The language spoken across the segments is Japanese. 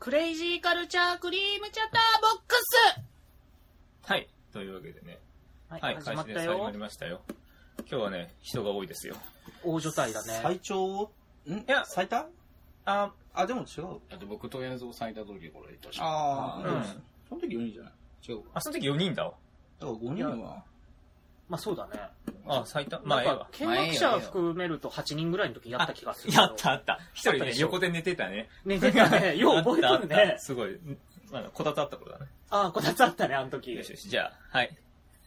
クレイジーカルチャークリームチャターボックスはい。というわけでね。はい、はい、始まった開始です。始まより。ましたよ。今日はね、人が多いですよ。大所帯だね。最長ん？いや最多？あ、あ、でも違う。だって僕と映像咲いた時これ確かあうんその時4人じゃない？違うあ、その時4人だわ。だから5人は。まあそうだね。あ、最多まあ、ええ見学者含めると8人ぐらいの時やった気がする。やったあった。一人ね、横で寝てたね。ね、出たね。よう覚えとるね。すごい。んまだこたつあった頃だね。ああ、こたつあったね、あの時よし。よし。じゃあ、はい。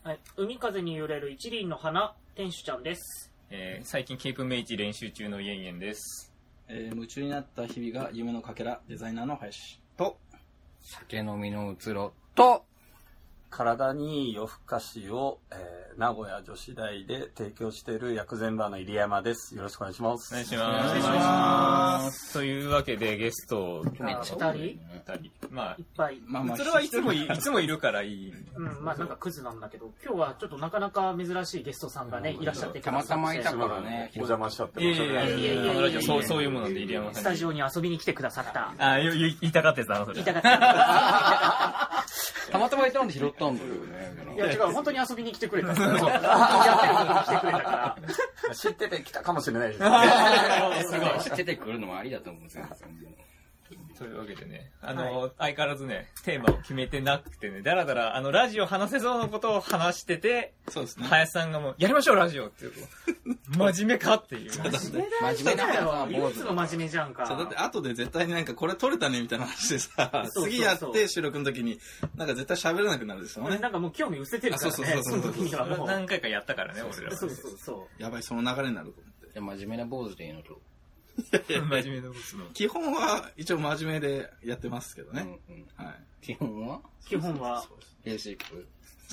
はい。海風に揺れる一輪の花、天使ちゃんです。えー、最近ケープメイチ練習中のイエンイエンです。えー夢中になった日々が夢のかけら、デザイナーの林。と、酒飲みのうつろと、体にいい夜更かしを、えー名古屋女子大で提供している薬膳バーの入山です。よろしくお願いします。お願いします。お願いしますというわけで、ゲストをめっちゃ二人二人。まいっぱい。まあまあ、それはいつもい、いつもいるからいい。うん、まあなんかクズなんだけど、今日はちょっとなかなか珍しいゲストさんがね、いらっしゃってくたまたまいたからねお、邪魔しちゃっていやいやいいやいや、このラジオそう、そういうもので、入山さんに。スタジオに遊びに来てくださった。あ、言いたかったやつだな、それ。言いたかった。たまたまいたんで拾ったんだよね。いや違う、本当に遊びに来てくれた。やってることに来てくれたから。知ってて来たかもしれないです。すごい。出てくるのもありだと思うんですよ。というわけでね、あの、相変わらずね、テーマを決めてなくてね、だらだら、あの、ラジオ話せそうなことを話してて、そうですね。林さんがもう、やりましょう、ラジオっていう、真面目かっていう。真面目なだ話よ。唯一の真面目じゃんか。そうだって後で絶対になんかこれ撮れたねみたいな話でさ、そうそう次やって収録の時に、なんか絶対喋れなくなるですよね俺な。んかもう興味失せてるからね。あそうそうそうそうその時にはもう。何回かやったからね、俺らは。そうそうそやばい、その流れになると思って。真面目な坊主でいいのと。真面目なことの。基本は一応真面目でやってますけどね。うんうんはい。基本は？う。基本は？ベーシック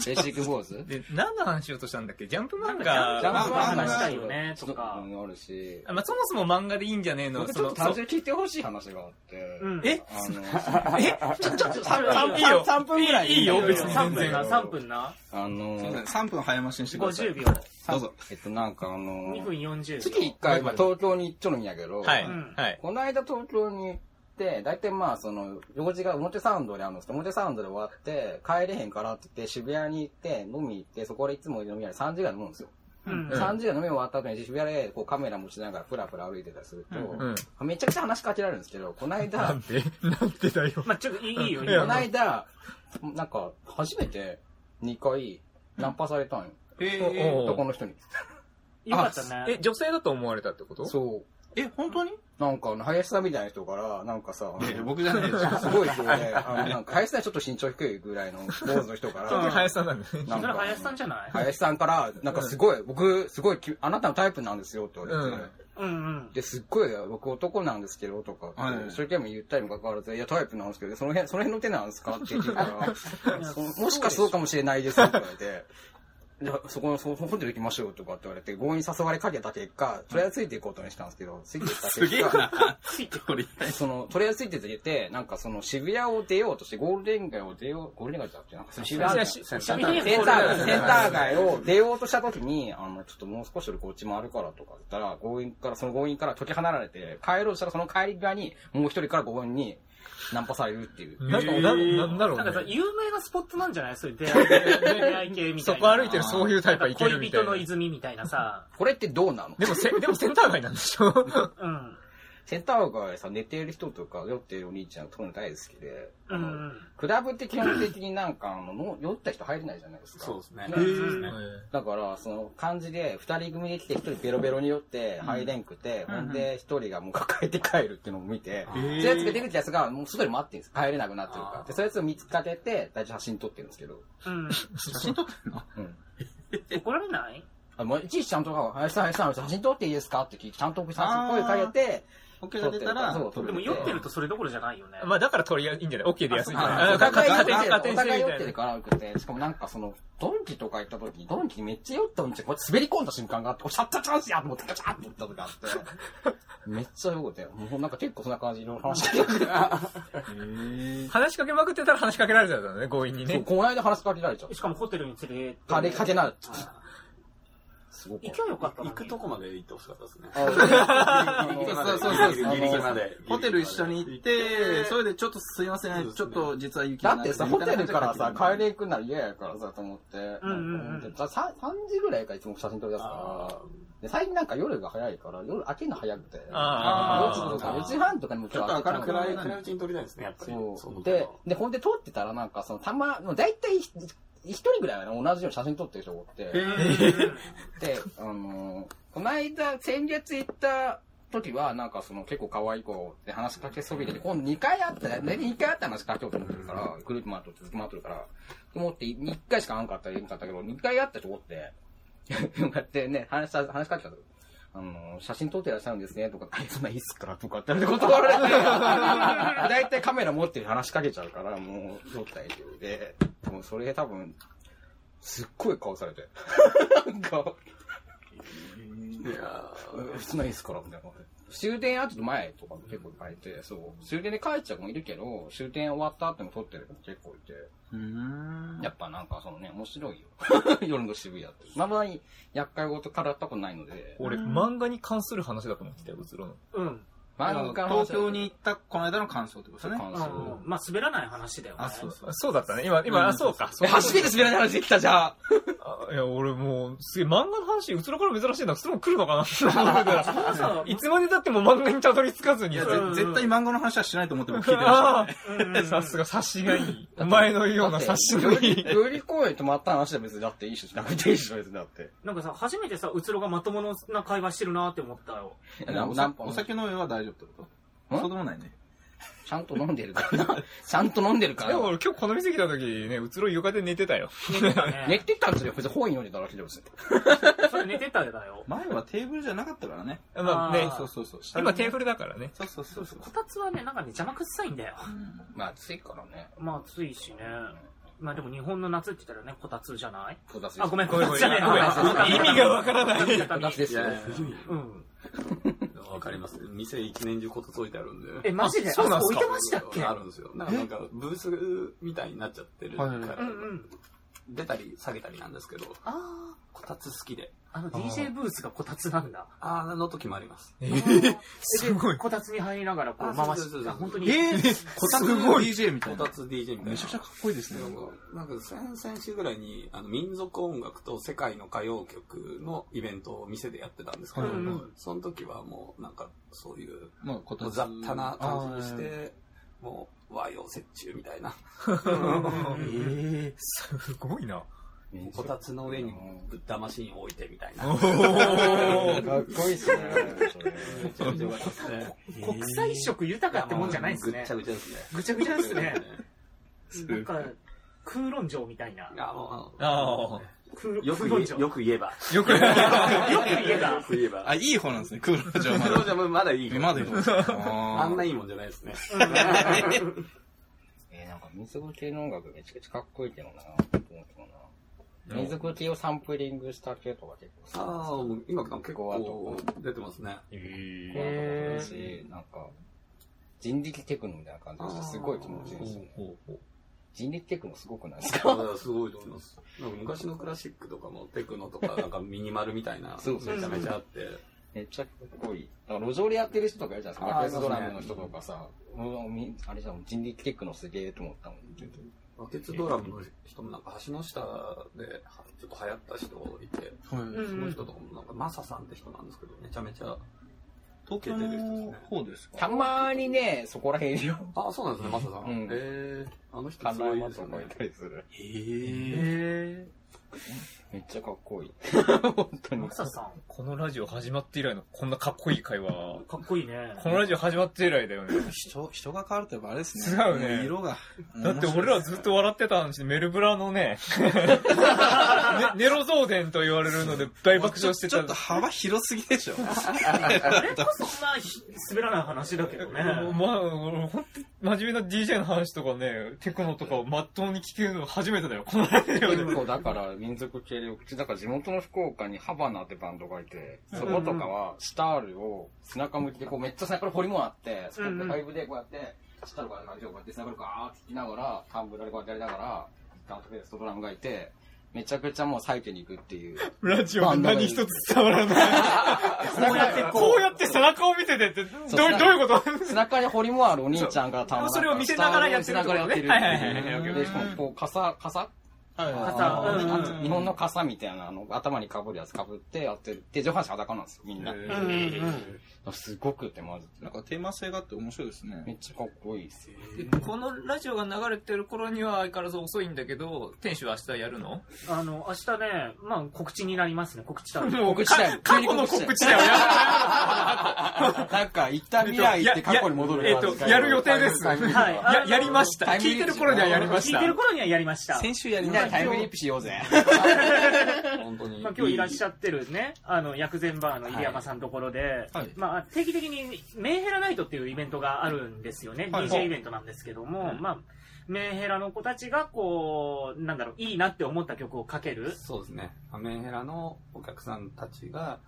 ベーシック坊主 で、何の話しようとしたんだっけ？ジャンプ漫なんかジャンプ画。は話したいよね、とか。うんあるし。あまあ、そもそも漫画でいいんじゃねえの？僕ちょっとその、単純に聞いてほしい話があって。うんえ？あの、え？ちょ、ちょ、ちょ、三3いいよ3分ぐらいいいよ別に3分な、3分な。あすいまの、せん、3分早回しにしてください。50秒。どうぞ。えっとなんかあの、2分40秒。月1回、まあ、東京に行っちょるんやけど、はい。この間東京に行って、大体まあその、用事が表参道にあるんですけど、表参道で終わって、帰れへんからって言って渋谷に行って、飲み行って、そこでいつも飲み屋で3時間飲むんですよ。うん。3時間飲み終わった後に渋谷でこうカメラ持ちながらプラプラ歩いてたりすると、うん。めちゃくちゃ話しかけられるんですけど、この間、なんで？なんでだよ。まあちょっといいよこの。間、なんか、初めて2回、ナンパされたんよ。えー。男の人に。よかったね。え、女性だと思われたってこと？そう。え、本当に？なんか、林さんみたいな人から、なんかさ、僕じゃないでしょ。すごい人で、あの、なんか、林さんちょっと身長低いぐらいの坊主の人から、林さんなんなんか、林さんじゃない？林さんから、なんかすごい、僕、すごいき、あなたのタイプなんですよって言われて、うん。うん。で、すっごい、僕男なんですけど、とかって、はい。一生懸命言ったにもかかわらず、いや、タイプなんですけど、その辺、その辺の手なんですか？って聞いたら、そもしかそうかもしれないですって言われて、じゃあそこの、そホテル行きましょうとかって言われて、強引に誘われかけた結果、とりあえずついていこうとにしたんですけど、ついていったすげえ結果、な。ついてこれ、その、とりあえずついててて、なんかその渋谷を出ようとして、ゴールデン街を出よう、ゴールデン街だっけなんかその渋谷セン谷ター街を出ようとした時に、あの、ちょっともう少し俺こっち回るからとか言ったら、強引から、その強引から解き放られて、帰ろうとしたらその帰り際に、もう一人から強引にナンパされるっていう。なんか、ななんだろなんかさう、ね。有名なスポットなんじゃない？そういう出会い、出会い系みたいな。そこ歩いてるそういうタイプはいけるみたいな恋人の。泉みたいなさ。これってどうなの？でもせ、でもセンター街なんでしょ？うん。センター街さ、寝ている人とか、酔っているお兄ちゃん、特に大好きで、うん。クラブって基本的になんか、あの、の酔った人入れないじゃないですか。そうですね。だから、その感じで、二人組で来て一人ベロベロに酔って入れんくて、ほんで一人がもう抱えて帰るっていうのを見て、そういうやつが出てきたやつがもう外に待ってるんです。帰れなくなってるから。で、そやつを見つかけて、大体写真撮ってるんですけど。うん。写真撮ってんのうん。怒られない？あ、もういちいちちゃんと、林さん、林さん、写真撮っていいですか？って聞いて、ちゃんと写真声かけて、OK が出たら、そう撮でも酔ってるとそれどころじゃないよね。まあだから取りやいいんじゃない ?OK で安いんじゃない？ああかお互いお互い酔ってる。からよくて、しかもなんかその、ドンキとか行った時、ドンキにめっちゃ酔ったお兄ちゃん、こうやって滑り込んだ瞬間があって、おシャッターチャンスやと思ってガチャって言った時があって、めっちゃよくて、もうなんか結構そんな感じの話しかけて話しかけまくってたら話しかけられちゃったのね、強引にそう、ね。この間話しかけられちゃう。しかもホテルに連れて。金かけなる。すごく。勢いよかった行くとこまで行ってほしかったですね。あ ギリギリまでそうそうそうギリギリまで。ホテル一緒に行って、それでちょっとすいません、ちょっと実は雪だってさ、ホテルからさ、帰りり行くなら嫌やからさ、と思って。うんうんうん 3, 3時ぐらいからいつも写真撮り出すから。で最近なんか夜が早いから、夜明けるの早くて。あ4時とか4時半とかにもちょっと明るく暗い、暗い暗いうちに撮りたいですね、やっぱり。そう。で、で、ほんで撮ってたらなんかその、たま、もう大体ひ一人ぐらいはね、同じように写真撮ってる人がおって。で、あのーこの間、先月行った時は、なんかその結構可愛い子で話しかけそびれて、今度2回会ったら、ね、2回会った話しかけようと思ってるから、グループ回ってずっと回ってるから、と思って1回しか会わんかったら言えんかったけど、2回会った人おって、こうやってね、話し話しかけたの。あの、写真撮ってらっしゃるんですね、とか、あそんないいっすかとかって断られて、だいたいカメラ持って話しかけちゃうから、もう、撮った以上で、もうそれ多分、すっごい顔されて。なんか、いや普通のいいっすから、みたいな。終電後と前とかも結構書いて、そう。終電で帰っちゃう子もいるけど、終電終わった後も撮ってる子も結構いて、うん。やっぱなんかそのね、面白いよ。夜の渋谷って。まあまあ、厄介事からったことないので、俺、漫画に関する話だと思ってたよ、うつろの。うん。漫画東京に行ったこの間の感想ってことですね。感想まあ、滑らない話だよね。あ、そうそう。そうだったね。今、今、あ、そうか。え、初めて滑らない話できたじゃん。あいや、俺もう、すげえ漫画の話、うつろから珍しいんだ。それも来るのかなってたらさいつまで経っても漫画にたどり着かずにいや、絶対漫画の話はしないと思って僕聞いてまああ、さすが察しがいい。お前のような察しのいい。代々木公園泊まった話は別にだっていいし、なくていいし、別にだって。なんかさ、初めてさ、うつろがまともな会話してるなって思ったよ。お酒の上は大丈夫ってことん？そうでもないね。ちゃんと飲んでるからな。ちゃんと飲んでるからでも俺今日この店来た時ね、うつろ床で寝てたよ。寝てた寝ね。てたんですよ。別に本読んでたらけですよ。それ寝てただよ。前はテーブルじゃなかったからね。まあねそうそうそう。今テーブルだからね。そうそうそうそう。こたつはね、なんかね、邪魔くさいんだよ。まあ暑いからね。まあ、暑いしね。まあでも日本の夏って言ったらね、こたつじゃない？こたつあ、ごめん、ごめんじゃねえごめんあ意味がわからない。こたつですよ。うん。わかります。店一年中こたつ置いてあるんで。え、マジで？あそうなんすか置いてましたっけ？あるんですよ。なんか、なんかブースみたいになっちゃってるかはいはいらうんうん。出たり下げたりなんですけど、あこたつ好きで。あ、あの DJ ブースがこたつなんだ。あーの時もあります。えーすごい。こたつに入りながらこうあ回し、そうそうそうそうあ本当に。えー、こたつの DJ みたいな。こたつ DJ みたいな。めちゃくちゃかっこいいですね。なんか、なんか先々週ぐらいに、あの、民族音楽と世界の歌謡曲のイベントを店でやってたんですけど、うんうんその時はもう、なんか、そういう、まあ、こたつ。雑多な感じにして、もう、和洋折衷みたいな。えすごいな。こたつの上にブッダマシンを置いてみたいな。おかーっこいいっすね。それめちゃめちゃ良かったですね。国際色豊かってもんじゃないですねぐっちゃ。ぐちゃですね。ぐちゃぐちゃですね。すなんか、空論城みたいな。あもあよくよく言えば。よく、よく言えばよ。く言えば。あ、いい方なんですね、クールジョーまだ。クロージャムまだいい。まだいい方ですあんないい。いもんじゃないですね。えー、なんか民族系の音楽めちゃくちゃかっこいいけどな、と思ってたな。民族系をサンプリングした系とか結構ああ、もう今結構出てますね。へーし、なんか、人力テクノみたいな感じがしてすごい気持ちいいですよね。人力テクノすごくないですか？あすごいと思います。なんか昔のクラシックとかもテクノとかなんかミニマルみたいな、そうそうめちゃめちゃあって。めっちゃかっこいい。だから路上でやってる人とかいるじゃないですか？あーベースドラムの人とかさ、あれじゃん、人力テクノすげえと思ったもん。バケツドラムの人もなんか橋の下でちょっと流行った人いて、その人とかもなんかマサさんって人なんですけど、めちゃめちゃ。東京の方ですか？たまにね、そこら辺いるよ。あ、そうなんですね、マサさん。うんえー、あの人カすごいですよねかい。たりする。へへめっちゃかっこいい。本当ー。にマ。サさん、このラジオ始まって以来のこんなかっこいい会話。かっこいいね。このラジオ始まって以来だよね。人、人が変わるとやっぱあれですね。違うねも色が。だって俺らずっと笑ってたんし、メルブラのね、ねネロゾーデンと言われるので大爆笑してたちょっと。幅広すぎでしょ。あれこそまあ、ひ滑らない話だけどね。まあ、俺本当に真面目な DJ の話とかね、テクノとかをまっとうに聞けるの初めてだよ、このラジオで。結構だから民族系で、うちだから地元の福岡にハバナってバンドがいて、そことかはスタールを背中向きでこうめっちゃ背中に掘りもあって、そこでファイブでこうやって、スタールが感じをこうやって背中にガーって聞きながら、タンブラでこうやってやりながら、ギターとベースとドラムがいて、めちゃくちゃもう割いてに行くっていう。ラジオが何一つ伝わらない。こうやってここうやって背中を見ててって、どうそうどういうこと背中に彫りもあるお兄ちゃんがたまそれを見せながらやってるね見せながらやってるはいはいはいはいで、しかもこう、傘、傘傘うんうんあ日本の傘みたいな、あの、頭に被るやつ被ってやってる。で、上半身裸なんですよ、みんな。すごくて、まず。なんかテーマ性があって面白いですね。めっちゃかっこいいですよ。このラジオが流れてる頃には相変わらず遅いんだけど、店主は明日やるの？あの、明日ね、まあ告知になりますね、告知だ。もう告知だよか過去の告知だよ。なんか、一旦未来行って過去に戻るえっと、やる予定です。はいや、やりました。聞いてる頃にはやりました聞いて。る頃にはやりました。先週やりました。タイムリープしようぜ。本当に。まあ、今日いらっしゃってるね、あの、薬膳バーの入山さんのところで、はいまあ、定期的にメンヘラナイトっていうイベントがあるんですよね。はい DJ イベントなんですけども、まあ、メンヘラの子たちがこう、なんだろう、いいなって思った曲をかける。そうですね。メンヘラのお客さんたちが、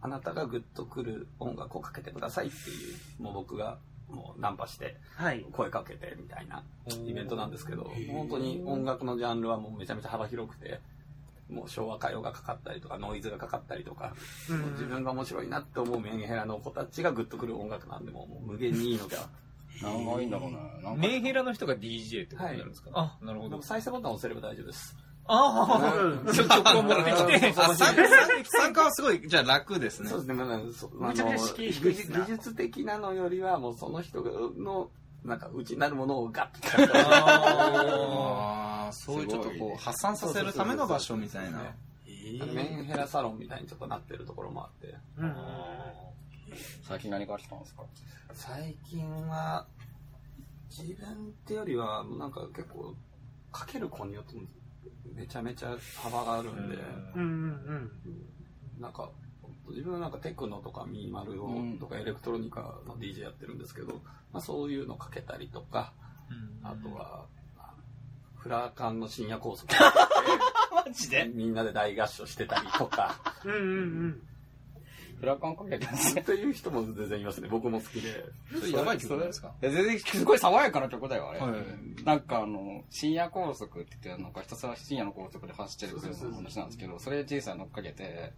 あなたがグッとくる音楽をかけてくださいっていう、もう僕がもうナンパしてはい。声かけてみたいなイベントなんですけど、本当に音楽のジャンルはもうめちゃめちゃ幅広くて、もう昭和歌謡がかかったりとか、ノイズがかかったりとか、うん自分が面白いなって思うメンヘラの子たちがグッとくる音楽なんで、もうもう無限にいいのでは。何がいいんだろうな。メンヘラの人が DJ ってことになるんですか、あ、なるほどでも。再生ボタン押せれば大丈夫です。ああ、ちょ曲を持ってきて、あ参加はすごい、じゃあ楽ですねそう。ですね、まあ、そあめちゃめちゃ敷居低い技術技術的なのよりは、もうその人の、なんか、うちになるものをガッて そういうちょっとこう、発散させるための場所みたいな。メンヘラサロンみたいにちょっとなってるところもあって。うん。最近何かしたんですか？最近は、自分ってよりは、なんか結構、かける子によっても、めちゃめちゃ幅があるんで、うん。うんなんか、自分はなんかテクノとかミーマルオとかエレクトロニカの DJ やってるんですけど、まあそういうのかけたりとか、あとは、フラーカンの深夜高速 マジで？みんなで大合唱してたりとか、うん。うんうんうん。フラカンかけてますっていう人も全然いますね。僕も好きで。やばい曲ですか？いや全然すごい爽やかな曲だよ、あれ。はいなんかあの、深夜高速って言って、なんかひたすら深夜の高速で走ってるっていう話なんですけど、それ人生乗っかけて、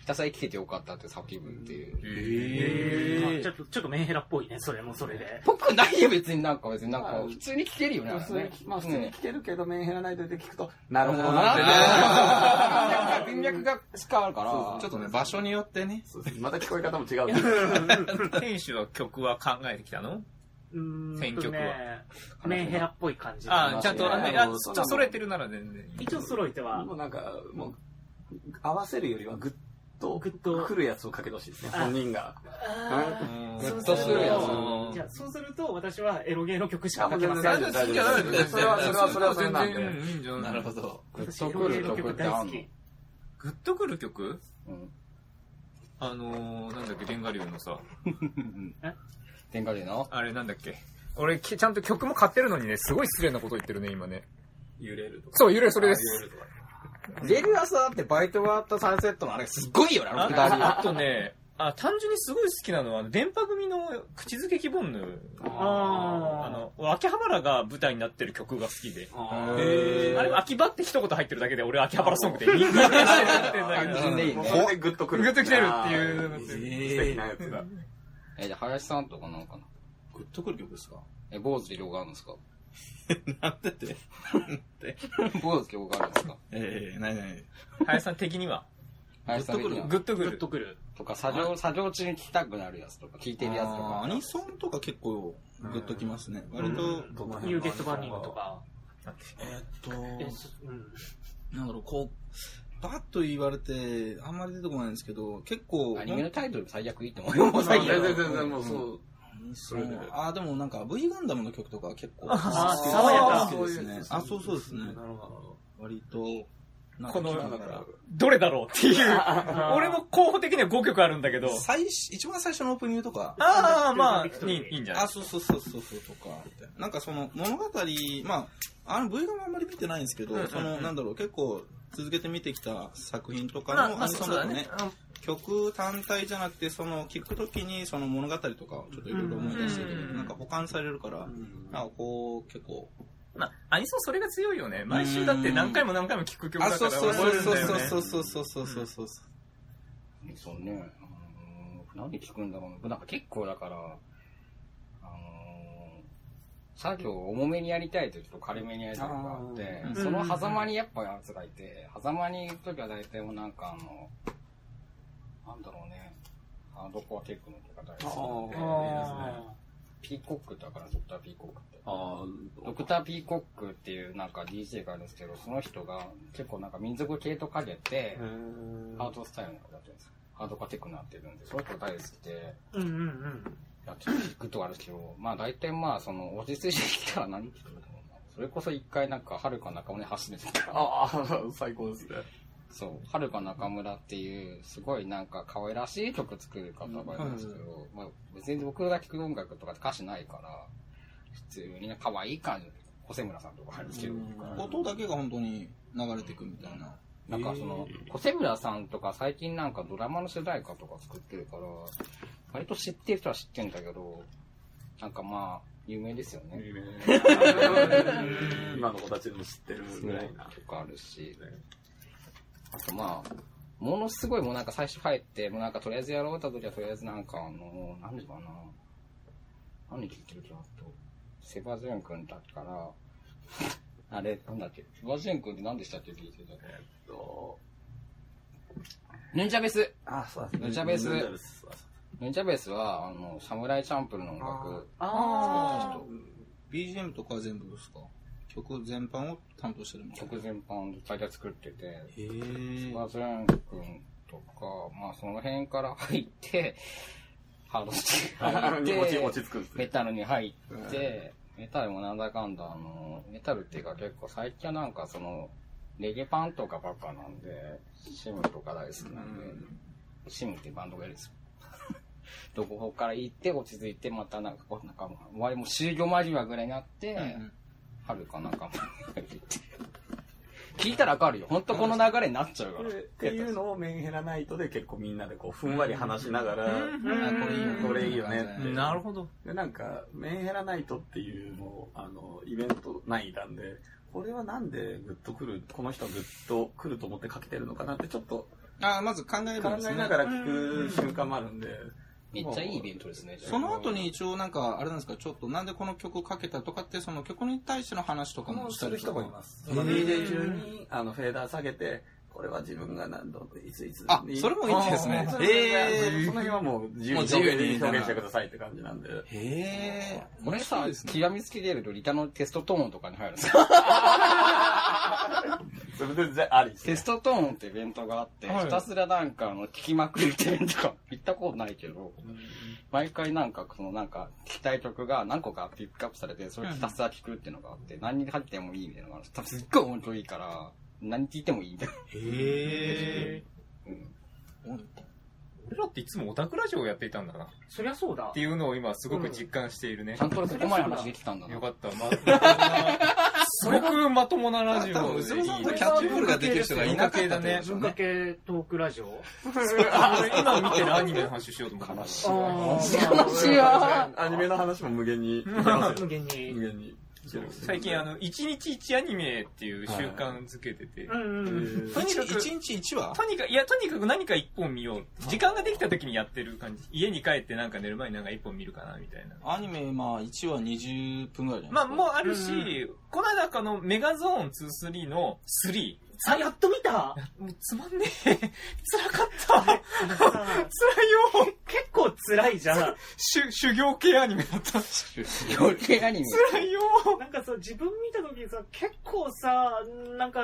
ひたすら生きててよかったって叫ぶっていう。まあちょっと、ちょっとメンヘラっぽいね、それもそれで。僕ないよ、別になんか別になんか、普通に聴けるよね、普通にね。まあ普通にうん聴けるけど、メンヘラナイトで聞くと、なるほどあなってね。ー 文脈が変わるから、ちょっとね、場所によってね。また聞こえ方も違うんで。店主は曲は考えてきたの？うーんと選曲はね、メンヘラっぽい感じ。ああ、ちゃんと、ちょっとそれてるなら全然いい。一応揃えてはもう、なんか、もう、合わせるよりはグッと、グッと来るやつをかけてほしいですね、あ本人が。うんグッとするやうんじゃあ、そうすると、私はエロゲーの曲しかあ書けません。大丈夫大丈夫それは、それは、それはそれなんで。全然いいんじゃないなるほど。グッとくる曲ってあ。グッとくる曲うん。あのー、なんだっけ、レンガ流のさ、天下でな。あれなんだっけ。俺、きちゃんと曲も買ってるのにね、すごい失礼なこと言ってるね、今ね。揺れるとか。そう、ゆれそれです。揺れるとか。レルアスだってバイトがあったサンセットのあれすっごいよね、あのくだり。ああとね、あ、単純にすごい好きなのは、電波組の口づけ希望の、ああの、秋葉原が舞台になってる曲が好きで。あへあれ、秋葉って一言入ってるだけで、俺秋葉原ソングで認定してるってんだけど。単純でいいねもう これでグッとくる。グッと来てるっていう素敵なやつが。え、じゃあ、林さんとかなんかな？グッとくる曲ですか？え、坊主で色があるんですか？なんでって。坊主で色があるんですか？ええ、ないない。林さん的には、林さん的にはー。グッグッとくる？とくる。とか、作業、作業中に聞きたくなるやつとか、聞いてるやつとかあーア。ニソンとか結構グッときますね。割と、どのニューゲットバーニングと。か。えーっと、えそうんなんだろう、こう、バッと言われて、あんまり出てこないんですけど、結構、アニメのタイトル最悪いいと思うよ、もう最近。全然全然もうそう。そうあーでもなんか V ガンダムの曲とかは結構あー爽やか好きですね。あ、そうそうですね。なるほ割と、なんこのどれだろうっていう。俺も候補的には5曲あるんだけど。最初、一番最初のオープニングとか、ああ、まあ、いいいいんじゃない？あ、そうそうそうそうそうとか、な。なんかその物語、まあ、あの V ガンあんまり見てないんですけど、その、なんだろう、結構続けて見てきた作品とかのアニソンだとね、曲単体じゃなくて、その、聞くときにその物語とかをちょっといろいろ思い出してて、うんなんか保管されるから、ど。なんかこう、結構、まあ、アニソンそれが強いよね。毎週だって何回も何回も聴く曲だあ、からそうそうそうそうそう覚えるんだよねそうそうそうそうそうそう。そうね。うーん何聞くんだろうな。なんか結構だから、あのー作業を重めにやりたいとちょっと軽めにやりたいのがあってその狭間にやっぱやつがいて、狭間にいるときは大体もうなんかあの、なんだろうね、ハードコアテクノとか大好きなんで、あピーコックってわかるドクターピーコックって。あドクターピーコックっていうなんか DJ があるんですけど、その人が結構なんか民族系とかけて、ハードスタイルのことやってるんですよ。ハードコアテクノやってるんで、その人大好きで、ーうんうんうん。やって聞くとあるけど、まあ大体まあその落ち着いてきたら何聞くな。それこそ一回なんか、はるか中村に走ってたから、ああ、最高ですね。そう、はるか中村っていう、すごいなんか可愛らしい曲作る方がいるんですけど、まあ別に僕が聴く音楽とか歌詞ないから、普通にね可愛い感じの、小瀬村さんとか入るんですけど、音だけが本当に流れてくみたいな。なんかその、小瀬村さんとか最近なんかドラマの主題歌とか作ってるから、割と知ってる人は知ってんだけど、なんかまあ、有名ですよね。今の子たちでも知ってるぐらいな。とかあるし、あとまあ、ものすごいもうなんか最初入って、もうなんかとりあえずやろうって時はとりあえずなんかあの、何時かな。何聞いてるかと。セバジュン君だから、あれ、なんだっけ。セバジュン君って何でしたっけ聞いてたえっと、ヌジャベスあ、そうですヌンチャベースヌンチャベースは、あの、サムライチャンプルーの音楽。あ BGM とかは全部ですか？曲全般を担当してるみたいな。曲全般大体作ってて、へセーバジュン君とか、まあその辺から入って、ハードステ入っに落ちて、落ち着くんですね。メタルに入って、メタルもなんだかんだ、あの、メタルっていうか結構最近はなんかその、レゲパンとかばっかなんで、シムとか大好きなんで、シムっていうバンドがいるんですよ。どこから行って落ち着いて、またなんかこう、なんか、終わりも終業間際ぐらいになって、うん春かなんか。聞いたらわかるよ。ほんとこの流れになっちゃうから。っていうのをメンヘラナイトで結構みんなでこうふんわり話しながら、あ、これいいよね。これいいよねってなるほど。で、なんか、メンヘラナイトっていうのを、あの、イベント内なんで、これはなんでグッとくる、この人はグッとくると思ってかけてるのかなってちょっとあ、まず考える考。えながら聞く瞬間もあるんで、めっちゃいいイベントですね。その後に一応なんか、あれなんですか、ちょっとなんでこの曲をかけたとかって、その曲に対しての話とかもしたりする人もいます。その DJ 中に、あの、フェーダー下げて、これは自分が何度、いついつに。あそれもいいですねへーその辺はもう自由に表現してくださいって感じなんで。へえ。これさ、ね。極めつけてるとリタのテストトーンとかに入るんですよ。それでぜありテストトーンってイベントがあって、はいひたすらなんかあの、聞きまくるってイベントが行ったことないけど、毎回なんかそのなんか聞きたい曲が何個かピックアップされて、それひたすら聞くっていうのがあって、何に入ってもいいみたいなのがある多分すっごい面白いから、何聞いてもいいみたいな。へえ。うん俺らっていつもオタクラジオをやっていたんだな。っそりゃそうだて。いうのを今すごく実感しているねちゃ。んとここまで話できたんだな。よかった。ま、すごくまともなラジオでいい多分さんとキャッチボールができる人がいなかったってことでしょ文化系トークラジオ今見てるアニメの話しようと思ってます。あ話はアニメの話も無限に。無限に。無限に。最近あの、1日1アニメっていう習慣づけてて、うんうん。とにかく、一日一話？とにかく、いや、とにかく何か一本見よう。時間ができた時にやってる感じ。家に帰ってなんか寝る前になんか一本見るかな、みたいな。アニメ、まあ、1話20分ぐらいじゃまあ、ないですか。もうあるし、この間かのメガゾーン2、3の3。あ、やっと見た？もうつまんねえ。辛かった。辛いよ。結構辛いじゃん。修修行系アニメだった。余計アニメ。辛いよ。なんかそう、自分見た時さ、結構さ、なんか、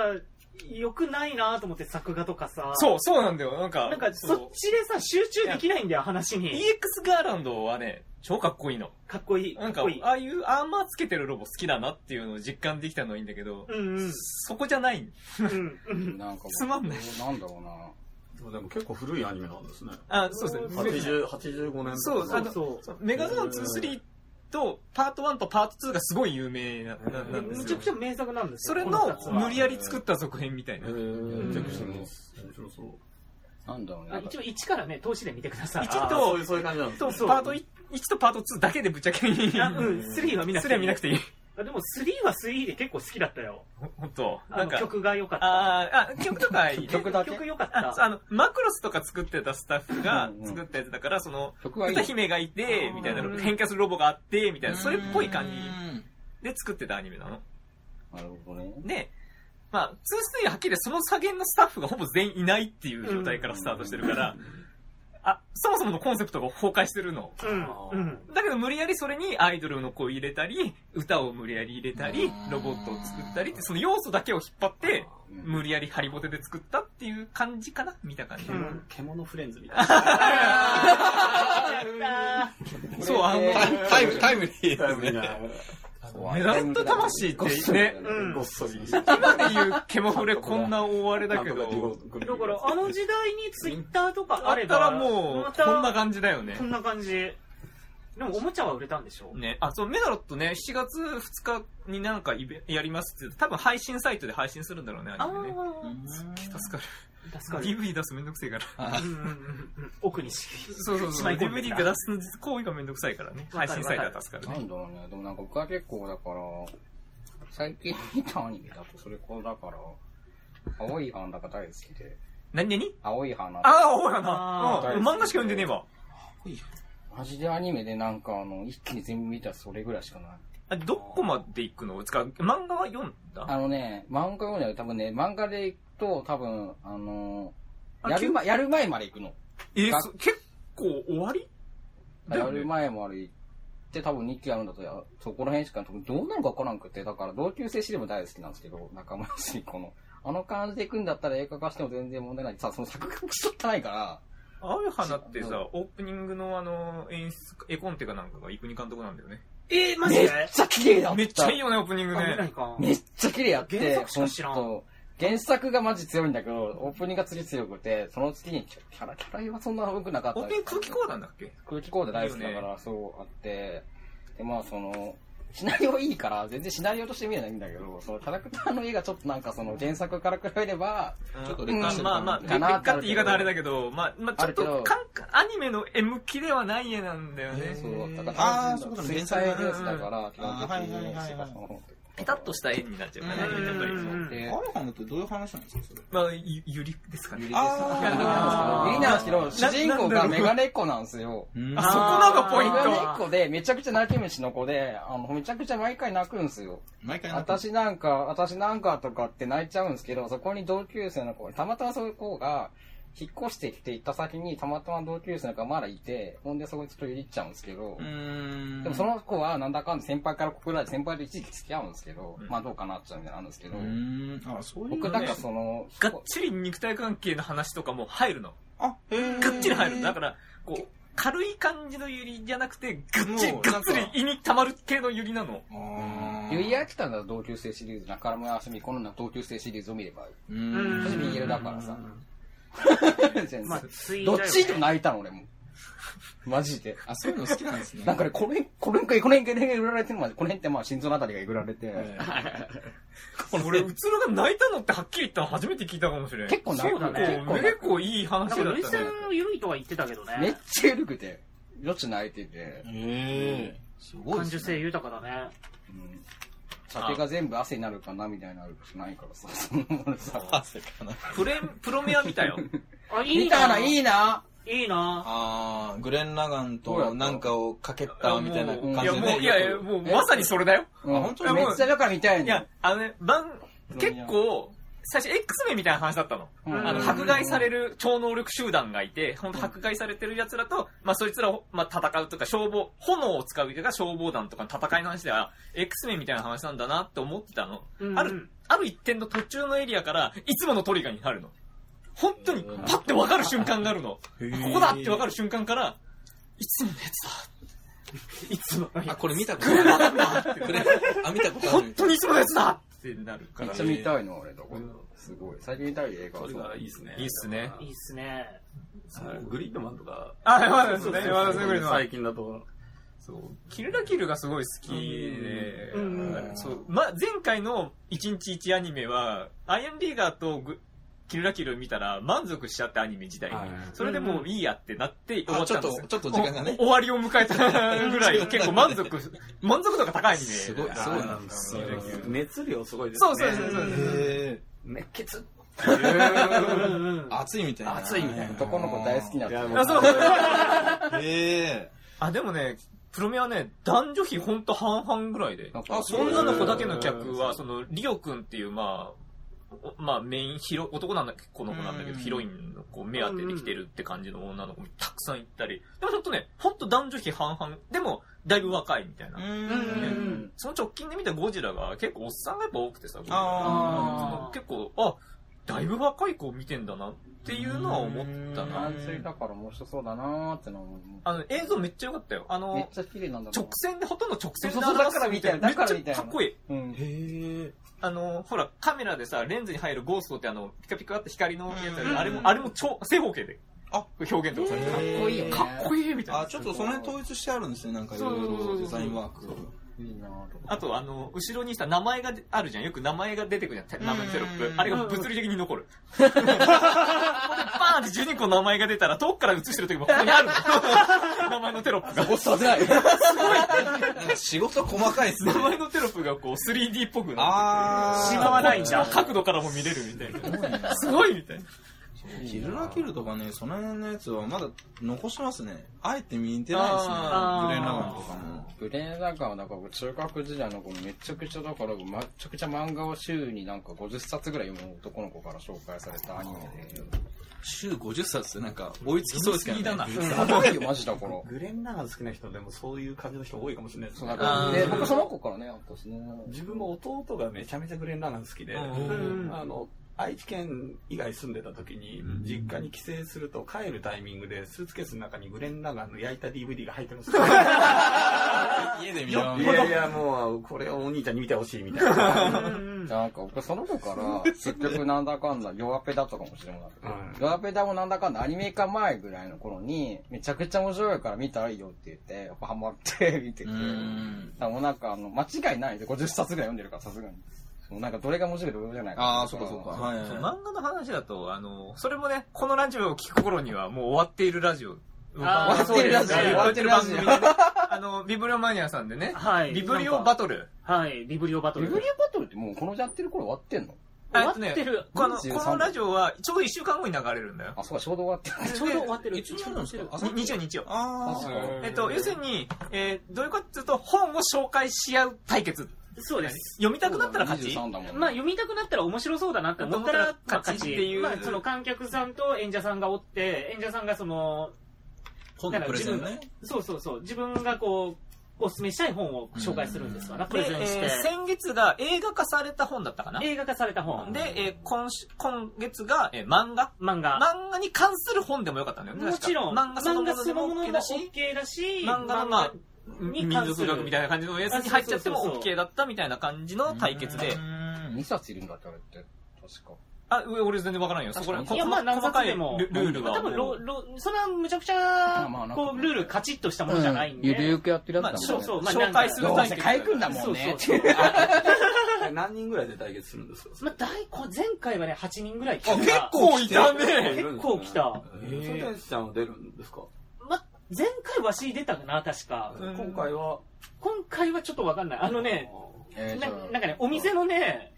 良くないなと思って作画とかさ。そう、そうなんだよ。なんか、なんかそっちでさ、集中できないんだよ、話に。EX ガーランドはね、超かっこいいの。かっこいい。なんかかいい、。ああいうアーマーつけてるロボ好きだなっていうのを実感できたのはいいんだけど、うんうん。そこじゃない。うんうん。なんかつまんないなんだろうな。でも結構古いアニメなんですね。あ、そうですね。80、85年そうあのそう。そうメガゾーン2、3と、パート1とパート2がすごい有名なななんですよめちゃくち。ゃ名作なんですよ。それのこ二つは無理やり作った続編みたいな。えー、チェックしてみます。面白そう。なんだろうね。あ一応1からね、投資で見てください。一あーそういう、そういう感じなんですパート1とパート2だけでぶっちゃけに。あうん、3は見なくていい。それは見なくていい。あでも3は3で結構好きだったよ。ほほんと？あのなんか、曲が良かった。あーあ、曲とかいいね。曲だけ曲良かっあた。あの、マクロスとか作ってたスタッフが作ったやつだから、その、歌。姫がいて、みたいなうん、変化するロボがあって、みたいな、それっぽい感じうんで作ってたアニメなの。なるほどね。で、まあ、2、3はっきりその加減のスタッフがほぼ全員いないっていう状態からスタートしてるから、あ、そもそものコンセプトが崩壊してるの。うん。うん。だけど無理やりそれにアイドルの声入れたり、歌を無理やり入れたりうん、ロボットを作ったりって、その要素だけを引っ張って、うん無理やりハリボテで作ったっていう感じかな見た感じ。うん獣フレンズみたいな。そう、あの、タイム、タイムリーですね。メダルと魂ってね、うんごっそり。今で言うケモフレこんな大荒れだけど、だから、あの時代にツイッターとかあっあれば、たらもう、こんな感じだよねこ。んな感じ。でも、おもちゃは売れたんでしょ？ね、あ、そう、メダロットね、7月2日になんかイベやりますって多分配信サイトで配信するんだろうね、アニメね。助かる。あ、助かる。DVD 出すめんどくせえから。奥にし。そうそうそう。DVD たが出す行為がめんどくさいからね。配信サイトは助かるなね。んだろうね。でもなんか僕は結構だから、最近見たアニメだとそれこそだから、青い花が大好きで、何々青い花。ああ、おうやあな。ーうん漫画しか読んでねえわ。マジでアニメでなんかあの、一気に全部見たらそれぐらいしかない。あどこまで行くの？つか、漫画は読んだ？あのね、漫画読んだよ。多分ね、漫画で行くと多分、あのあやるま、やる前まで行くの。えーそ結構終わり？やる前まで行って多分日記やるんだと、やそこら辺しか多分どうなるかわからんくて、だから同級生シリーズも大好きなんですけど、仲間しこの、あの感じで行くんだったら映画化しても全然問題ない。さ、その作画もしとってないから、青い花ってさ、オープニングのあの、演出、絵コンテかなんかがイクニ監督なんだよね。えー、マジめっでちゃ綺麗だった。めっちゃいいよね、オープニングあ、見ないね。か。めっちゃ綺麗やって、原作しか知らんほと原作がマジ強いんだけど、オープニングが次強くて、その次にキャラ、キャラはそんな良くなかったオープニング空気講談だっけ？空気コード大好きだから、そうあって、で、まあその、シナリオいいから、全然シナリオとして見れないんだけど、そのキャラクターの絵がちょっとなんかその原作から比べれば、ちょっとうん劣化してるまあまあ、劣かな化って言い方あれだけど、まあ、まあちょっとかん、アニメの絵向きではない絵なんだよね。そう、だから、あーそういうことね。水彩ベースだから、基本的にはいはいはいはい。そのペタッとした絵になっちゃうからね、うんやっぱり。うんで、青い花ってどういう話なんですか？それ。まあ、ゆ、ゆりですか？ね。あユリなんですけど、主人公がメガネっ子なんですよ。うんあそこなんかポイントメガネっ子で、めちゃくちゃ泣き虫の子で、あの、めちゃくちゃ毎回泣くんですよ。毎回なんか私なんか、私なんかとかって泣いちゃうんですけど、そこに同級生の子、たまたまそういう子が、引っ越してきて行った先にたまたま同級生の子がまだいて、ほんでそこにちょっといじっちゃうんですけど。でもその子はなんだかんだ先輩から告られて先輩と一時期付き合うんですけど、うんまあどうかなっちゃうみたいなのあるんですけどう、ーん。あ、そういう僕なんかその、がっちり肉体関係の話とかも入るの。あ、へーがっちり入る。だから、こう、軽い感じのユリじゃなくて、がっちり、がっつり胃に溜まる系のユリなの。あーゆいやきたんだ同級生シリーズ、中村あすみ、この同級生シリーズを見ればいい。うーん。私 BL だからさ。全まあ然、ツイどっちとな泣いたの俺も。マジで。あ、そういうの好きなんですね。なんかね、これ、これ、これ、これ、これがえぐられてるまで、この辺ってまあ心臓のあたりがえぐられて、え俺、うつろが泣いたのってはっきり言ったの初めて聞いたかもしれん。結構泣くね結構、結構いい話だなんか、ったね涙腺。の緩いとは言ってたけどめっね。ちゃ緩くて、よち泣いてて、ええすごい感受性。豊かだね。うん。酒が全部汗になるか涙になるかしないからさ、その俺さ、汗かな。プレ、プロメア見たよ。あ、いい見たな。らいいな。いいな。あー、グレン・ラガンとなんかをかけたみたいな感じでね。いや、もう、いやもう、まさにそれだよ。うん、本当に？めっちゃだから見たいねいや、あのね、番、結構、最初 X メンみたいな話だったの。うんあの、迫害される超能力集団がいて、本当迫害されてる奴らと、まあそいつらを、まあ戦うとか、消防、炎を使うとか消防団とかの戦いの話では、X メンみたいな話なんだなって思ってたの。うんある、ある一点の途中のエリアから、いつものトリガーになるの。本当に、パッて分かる瞬間があるの。ここだって分かる瞬間から、いつものやつだ。いつも。あ、これ見たことある。これ、あ、見たことある本。当にいつものやつだってなるからめっち。ゃ見たいの、俺、だから。すごい。最近見たい映画それはそうがいいですね。いいっすねいいっすね。はいグリッドマンとか。あ、まだそうね。まだそういうのは最近だと。そう。キルラキルがすごい好きで、うんはいそう。ま、前回の1日1アニメは、アイアンリーガーとグキルラキル見たら満足しちゃってアニメ自体にはい。それでもういいやってなって終わったんですちょっとちょっと時間がねお終わりを迎えたぐらい 結構満足、満足度が高いアニメ。すごいすごいなんですそうよ熱量すごいですね。そうそうそうそう。へ熱血。ー熱いみたいな。熱いみたいな男の子大好きな人。いやもうあそうそうへえ。あ、でもね、プロメはね、男女比ほんと半々ぐらいで。女の子だけの客は、その、リオくんっていう、まあ、おまあ、メインヒロ、男なんだけど、この子なんだけど、うんヒロインのこう目当てで来てるって感じの女の子もたくさんいたり。でもほんとね、ほんと男女比半々。でも、だいぶ若いみたいな。うん。その直近で見たゴジラが結構おっさんがやっぱ多くてさ、結構、あ、だいぶ若い子見てんだなっていうのは思ったな。淡水だから面白そうだなーってのはあの、映像めっちゃ良かったよ。あの、めっちゃ綺麗なんだな直線で、ほとんど直線でそうそうだからみたいなめっちゃだからみたいなかっこいい。うん。へえ。あの、ほら、カメラでさ、レンズに入るゴーストってあの、ピカピカって光のやつうんあれも、あれも超、正方形で。あ表現とかされてかっこいいよね。かっこいいみたいな。あ、ちょっとその辺統一してあるんですね。なんかいろいろデザインワーク。いいなあと、あの、後ろにさ、名前がであるじゃん。よく名前が出てくるじゃん。名前のテロップ。あれが物理的に残る。こ こでバーンって12個名前が出たら、遠くから映してる時もここにあるの。名前のテロップが。おさせない。なんか仕事細かいですね名。前のテロップがこう 3D っぽくなあー。しまわないんだ。角度からも見れるみたいな。すごいみたいな。キルラキルとかね、その辺のやつはまだ残しますね。あえて見てないですね。グレーンラガンとかも。グレーンラガンはなんか中学時代の子めちゃくちゃだから、めちゃくちゃ漫画を週になんか50冊ぐらい読む男の子から紹介されたアニメで。週50冊ってなんか追いつきそうですけどね。すよ、マジだから。グレンラガン好きな人でもそういう感じの人多いかもしれないですね僕その子からね、あったしね。自分も弟がめちゃめちゃグレンラガン好きで、うんあの、愛知県以外住んでた時に、実家に帰省すると帰るタイミングで、スーツケースの中にグレンラガンの焼いた DVD が入ってます。家で見よういやいや、もう、これをお兄ちゃんに見てほしいみたいな。なんか僕その子から、結局なんだかんだ弱ペだったかもしれないけど、うん。弱ペダもなんだかんだアニメ化前ぐらいの頃に、めちゃくちゃ面白いから見たらいいよって言って、やっぱハマって見てて、もうなんかあの、間違いないで50冊ぐらい読んでるからさすがに。もうなんかどれが面白いかどれじゃないか。ああ、そうかそうか。はいはいそう漫画の話だと、あの、それもね、このラジオを聞く頃にはもう終わっているラジオ。あー終わってるラジオ終わってる番組でね終わ。あの、ビブリオマニアさんでね、はい。ビブリオバトル。はい、ビブリオバトル。ビブリオバトルってもうこのやってる頃終わってんの？終わってる。この、23このラジオはちょうど1週間後に流れるんだよ。あ、そうか、ちょうど終わってる。ちょうど終わってる。いつになるんですかあに日曜日曜。あ確かえっと、要するに、えーどういうかっていうと、本を紹介し合う対決。そうです。読みたくなったら勝ち？23だもんね。まあ読みたくなったら面白そうだなって思ったら思ったら勝ちっていうまあその観客さんと演者さんがおって、演者さんがその、本のプレゼンね。そうそうそう、自分がこう、おすすめしたい本を紹介するんですわな、プで、レゼンして。えー先月が映画化された本だったかな？映画化された本。で、えー今週、今月が、えー漫画？漫画。漫画に関する本でもよかったんだよね。もちろん、漫画そのものでも漫画 OK もだし、OK だし、漫画のまあ、に民関する族学みたいな感じのやつに入っちゃっても OK だったみたいな感じの対決で。2冊いるんだってあれって。確か。あ、う俺全然わからんよ。そこら確かいや、まあ、何細かいル冊でも。ルールは。多分、ろ、ろ、それはむちゃくちゃこう、ルールカチッとしたものじゃないんで。ゆるゆくやってるやつだもんね。そうそう、まあ、紹介する対決どうせ書くんだもんね。そうそうそう 何人ぐらいで対決するんですか？まあ、大こ前回はね、8人ぐらい来たあ、から。結構いたね。結構来た。えー、それでちゃんは出るんですか？まあ、前回わし出たかな、確か。うん今回は、今回はちょっとわかんない。あのね、なえーじゃあなんかね、お店のね、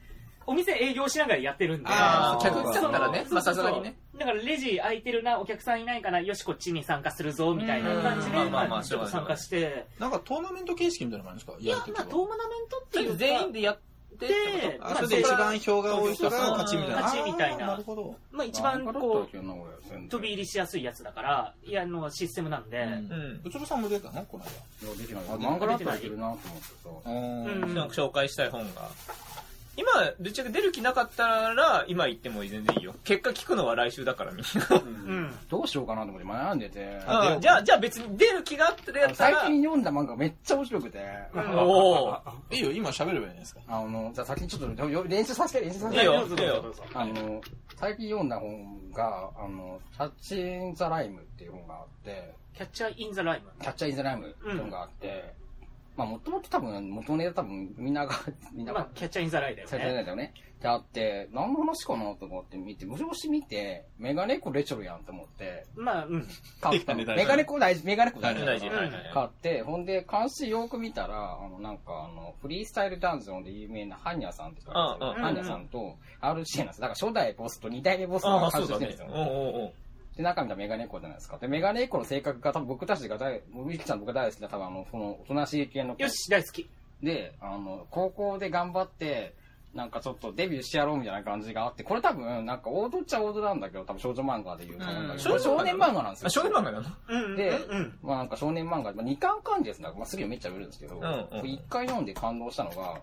お店営業しながらやってるんで。あー客来たらねさすがにね。だからレジ空いてるな、お客さんいないかな、よし、こっちに参加するぞ、みたいな感じで、うんまあまあまあちょっと参加して。なんかトーナメント形式みたいな感じですか？いや、まあ、トーナメントっていうか全員でやってってで、あ、それで一番票が多い人が勝ちみたいな。勝ちみたいな。なるほど。まあ一番こう、飛び入りしやすいやつだから、いや、あの、システムなんで、うん。うん。さんも出たの？この間。いやできない。あ漫画だったらいけるなと思ってさ。うん。うん。なん。か紹介したい本が。今、ぶっちゃけ出る気なかったら、今言っても全然いいよ。結果聞くのは来週だからみんな。うん。どうしようかなと思って悩んでてあじゃあ、じゃあ別に出る気があったらやった最ら、近読んだ漫画めっちゃ面白くておー。いいよ、今喋ればいいじゃないですか。あのじゃあ先にちょっとよ練習させて練習させていいよどうぞいいよあの最近読んだ本があの「キャッチ・イン・ザ・ライム」っていう本があってキャッチャー・イン・ザ・ライム。キャッチャー・イン・ザ・ライムっていう本があって、まあもともと多分元ネタ多分みんなが、みんながまあ、キャッチャーインザライだよされてないね。んだよね。であって、何の話かなと思って見て、もしもし見て、メガネコレチョルやんと思って、まあ、うん。買ったの。メガネ大事メガネコ大事、メガネコ大事。大事。買って、ほんで、監視よく見たら、あの、なんか、あの、フリースタイルダンジョンで有名なハンニャさんって人がいるんですよ。うんうんハンニャさんと RCA なんです。だから初代ボスと二代目ボスが監視してるんです。よ。で、中身がメガネコじゃないですか。で、メガネコの性格が多分僕たちが大、ミキちゃん僕が大好きな多分あの、その、おとなしい系の子よし、大好き。で、あの、高校で頑張って、なんかちょっとデビューしてやろうみたいな感じがあって、これ多分、なんか王道っちゃ王道なんだけど、多分少女漫画で言うと思うんだけど、うん少年漫画なんですよ。あ、少年漫画なのうんうん。でうん。まあなんか少年漫画、まあ、2巻関係ですね。まあ、すぐめっちゃ売るんですけど、んうん1回読んで感動したのが、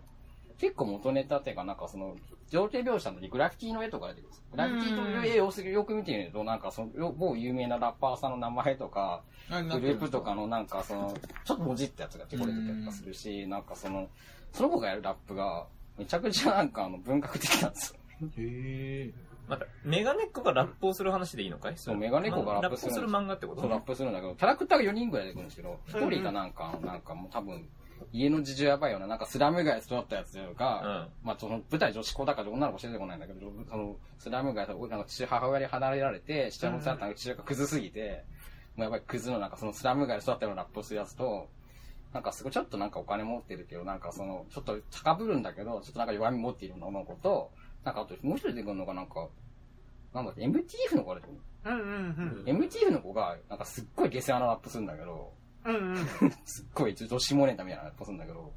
結構元ネタっていうか、なんかその、情景描写の時グラフィティの絵とか出てくるんです。グラフィティという絵をよく見てみると、なんかその、某有名なラッパーさんの名前とか、グループとかのなんかその、ちょっともじったやつが出てきたりとかするし、なんかその、その子がやるラップが、めちゃくちゃなんかあの文学的なんですよ。へまた、メガネっ子がラップをする話でいいのか？いそうメガネっ子がラップラップする漫画ってこと？そう、ラップするんだけど、キャラクターが4人ぐらい出てくるんですけど、1人がなんか、なんかもう多分、家の事情やばいような、なんかスラム街育ったやつが、まあその舞台女子校だから女の子しか出てこないんだけど、そのスラム街となんか父母親に離れられて、父親の育った父親がクズすぎて、もうやっぱりクズのなんかそのスラム街で育ったようなラップをするやつと、なんかすごいちょっとなんかお金持ってるけど、なんかその、ちょっと高ぶるんだけど、ちょっとなんか弱み持っているような女の子と、なんかあともう一人出てくるのがなんか、なんだっけ、MTF の子が出てくる。うんうん MTF の子が、なんかすっごい下世話なラップするんだけど、うん。うん。すっごい女子モネタみたいなラップするんだけど、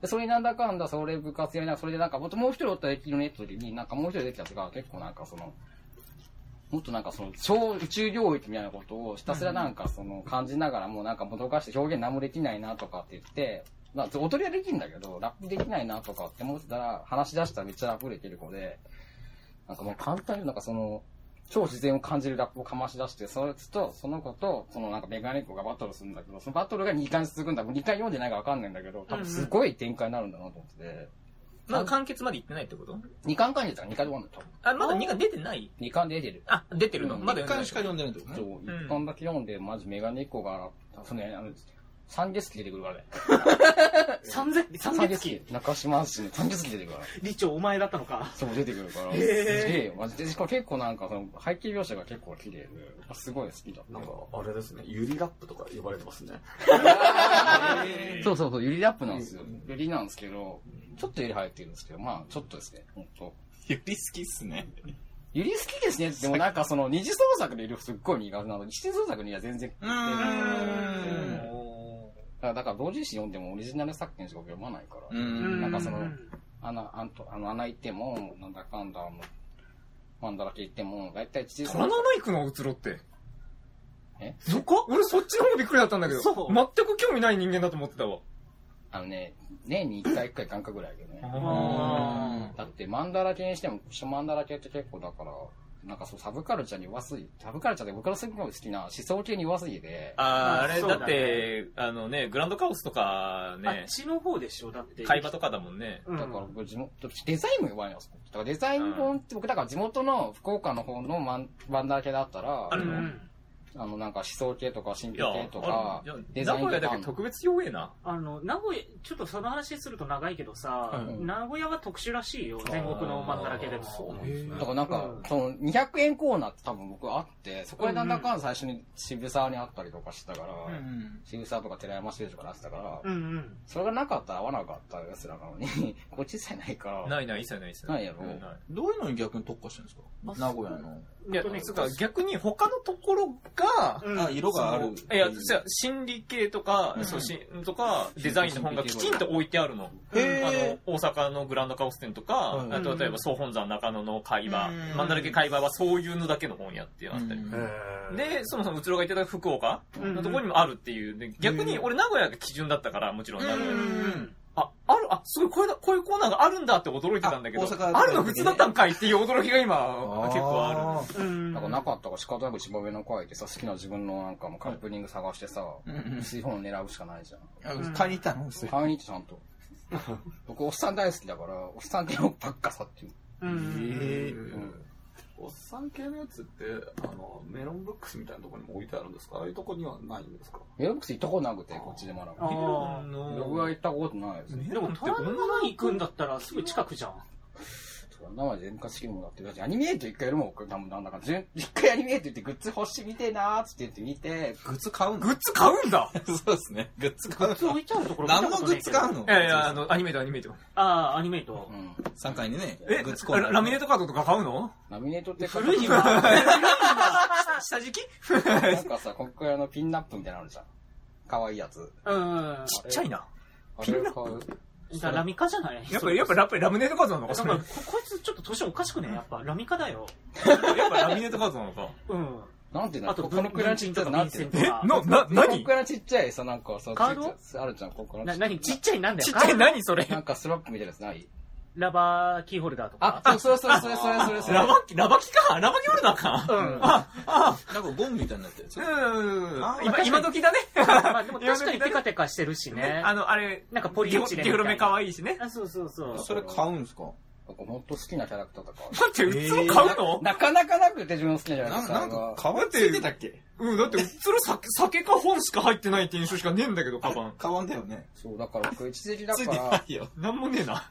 で、それなんだかんだ、それ部活やりながら、それでなんか、もっともう一人おった駅のネット時に、なんかもう一人出てきたやつが、結構なんかその、もっとなんかその、超宇宙領域みたいなことをひたすらなんかその、感じながらもうなんかもどかして表現何もできないなとかって言って、まあ、踊りはできるんだけど、ラップできないなとかって思ってたら、話し出したらめっちゃラップできる子で、なんかもう簡単になんかその、超自然を感じるラップをかまし出して、そいつと、その子と、そのなんかメガネっ子がバトルするんだけど、そのバトルが2回続くんだ。もう2回読んでないからわかんないんだけど、多分すごい展開になるんだなと思ってて、まだ完結まで行ってないってこと？2巻関係だから2回で終わるんだよ、あ、まだ2が出てない？多分。2巻で出てる。あ、出てるのうんまだ一回しか読んでないってことそうね。、1巻だけ読んで、マジメガネっ子が、そのね、あの、三月期出てくるからね。三千、三三月期。期。中島氏ね、三月期出てくるから。理長お前だったのか。そう、出てくるから。へーすげえよ、マジで。しかも結構なんか、その、背景描写が結構綺麗で、すごい好きだった。なんか、あれですね、ユリラップとか呼ばれてますね。そうそうそう、ユリラップなんですよ。ユリなんですけど、ちょっとユリ入ってるんですけど、まあ、ちょっとですね、ほんと。ゆり好きっすね。ユリ好きですねって、でもなんかその、二次創作でいるすっごい苦手なのに、一次創作には全然。うーん。だから、だから同人誌読んでもオリジナル作品しか読まないから。うんなんかその、穴、あんと、あの、穴行っても、なんだかんだ、あの、マンだらけ行っても、だいたい一次創虎の作。穴行くのうつろって。え？そこ？俺そっちの方びっくりだったんだけど。そう全く興味ない人間だと思ってたわ。あのね、年に一回一回眼科ぐらいやけどね。あだって、マンダラ系にしても、マンダラ系って結構だから、なんかそう、サブカルチャーに弱すぎ、サブカルチャーで僕のすごい好きな思想系に弱すぎて、あー、あれ、だって、あのね、グランドカオスとかあねっ、ちの方でしょ、だって。海馬とかだもんね。うん。だから僕地元、デザインも弱いんですよ。だからデザイン本って僕、だから地元の福岡の方のマンダラ系だったら、あるのうんあの、なんか思想系とか神秘系とかデザイン名古屋だけ特別弱えな？あの、名古屋、ちょっとその話すると長いけどさ、うん名古屋は特殊らしいよ、全国のマンだらけでも。そうなんですね。だからなんかうん、その200円コーナーって多分僕あって、そこでなんだかんだ最初に渋沢にあったりとかしてたから、渋沢とか寺山修司とかなってたから、うんうん。それがなかったら合わなかったやつらなのに、こっちさえないから、ないない、一切ないですない。やろ。ない。どういうのに逆に特化してるんですか？名古屋の。いや、逆に他のところが、うん。あ、色がある。いや、じゃあ心理系とか、うん。そうしとか、デザインの本がきちんと置いてあるの。あの、大阪のグランドカオス店とか、うん。あと例えば総本山中野の会話、うん。マンダラケ会話はそういうのだけの本やってあったり。うん。で、そもそもうつろが言ってた福岡うん。のところにもあるっていう。で逆に俺名古屋が基準だったから、もちろん。名古屋。うんあ、ある、あ、すごい、これだ、こういうコーナーがあるんだって驚いてたんだけど、あ大阪あるの普通だったんかいっていう驚きが今、結構ある。うん。だからなかったから仕方なく一番上の声でさ、好きな自分のなんかもうカップリング探してさ、うんうん薄い本狙うしかないじゃん。あ買いに行ったの薄い買いに行ってちゃんと。僕、おっさん大好きだから、おっさん系のばっかさっていう。うん。えうんおっさん系のやつって、あの、メロンブックスみたいなところにも置いてあるんですか？ああいうとこにはないんですか？メロンブックス行ったことなくて、こっちでまだ。あー僕が行ったことないです。でも、虎ノ門行くんだったらすぐ近くじゃん。生で全化式もだって、だってアニメート一回やるもん、僕多分なんだか、全一回アニメート言ってグッズ欲しい見てえなーっつって言って見て、グッズ買うのグッズ買うんだ そうですね。グッズ買うグッズ置いてあるところ何のグッズ買うの？いやいや、あの、アニメートアニメート。ああ、アニメイトう。ん。3階にね、えグッズコーナー。ララミネートカードとか買うの？ラミネートって古いわ。下敷き？なんかさ、こっからのピンナップみたいなのあるじゃん。可愛いやつ。うん。ちっちゃいな。あれ買う。じゃあラミカじゃない？やっぱ、やっぱララミネートカードなのかそれだからこ、こいつちょっと年おかしくね？やっぱ、ラミカだよ。やっぱラミネートカードなのか。うん。なんていうの？あと、このくらいちっちゃいなんていうの？えとか。な、な、こ何のくらいちっちゃいさ、なんかさ、カードちっちゃいあるじゃん、ここのな、なにちっちゃいなんだよ。ちっちゃい何それ？なんかスロップみたいなやつない？ラバーキーホルダーとか。あ、そうそうそう、それそれそれそれ。ラバキ、ラバキかラバキホルダーかうん。あ、あ、なんかゴムみたいになってるやつ。うんあ。今、今時だね。まあでも確かにテカテカしてるしね。あの、あれ、なんかポリエチレンみたいなデフロメ可愛いしね。あ、そうそうそう。それ買うんですか？なんかほんと好きなキャラクターとか。だって、うつろ買うの？なかなかなくて自分の好きなキャラクターが。なんか、皮ついてたっけ？うん、だって、うつろ酒、酒か本しか入ってないって印象しかねえんだけど、カバン。カバンだよね。そう、だから僕一時期だついてから、ないよ。なんもねえな。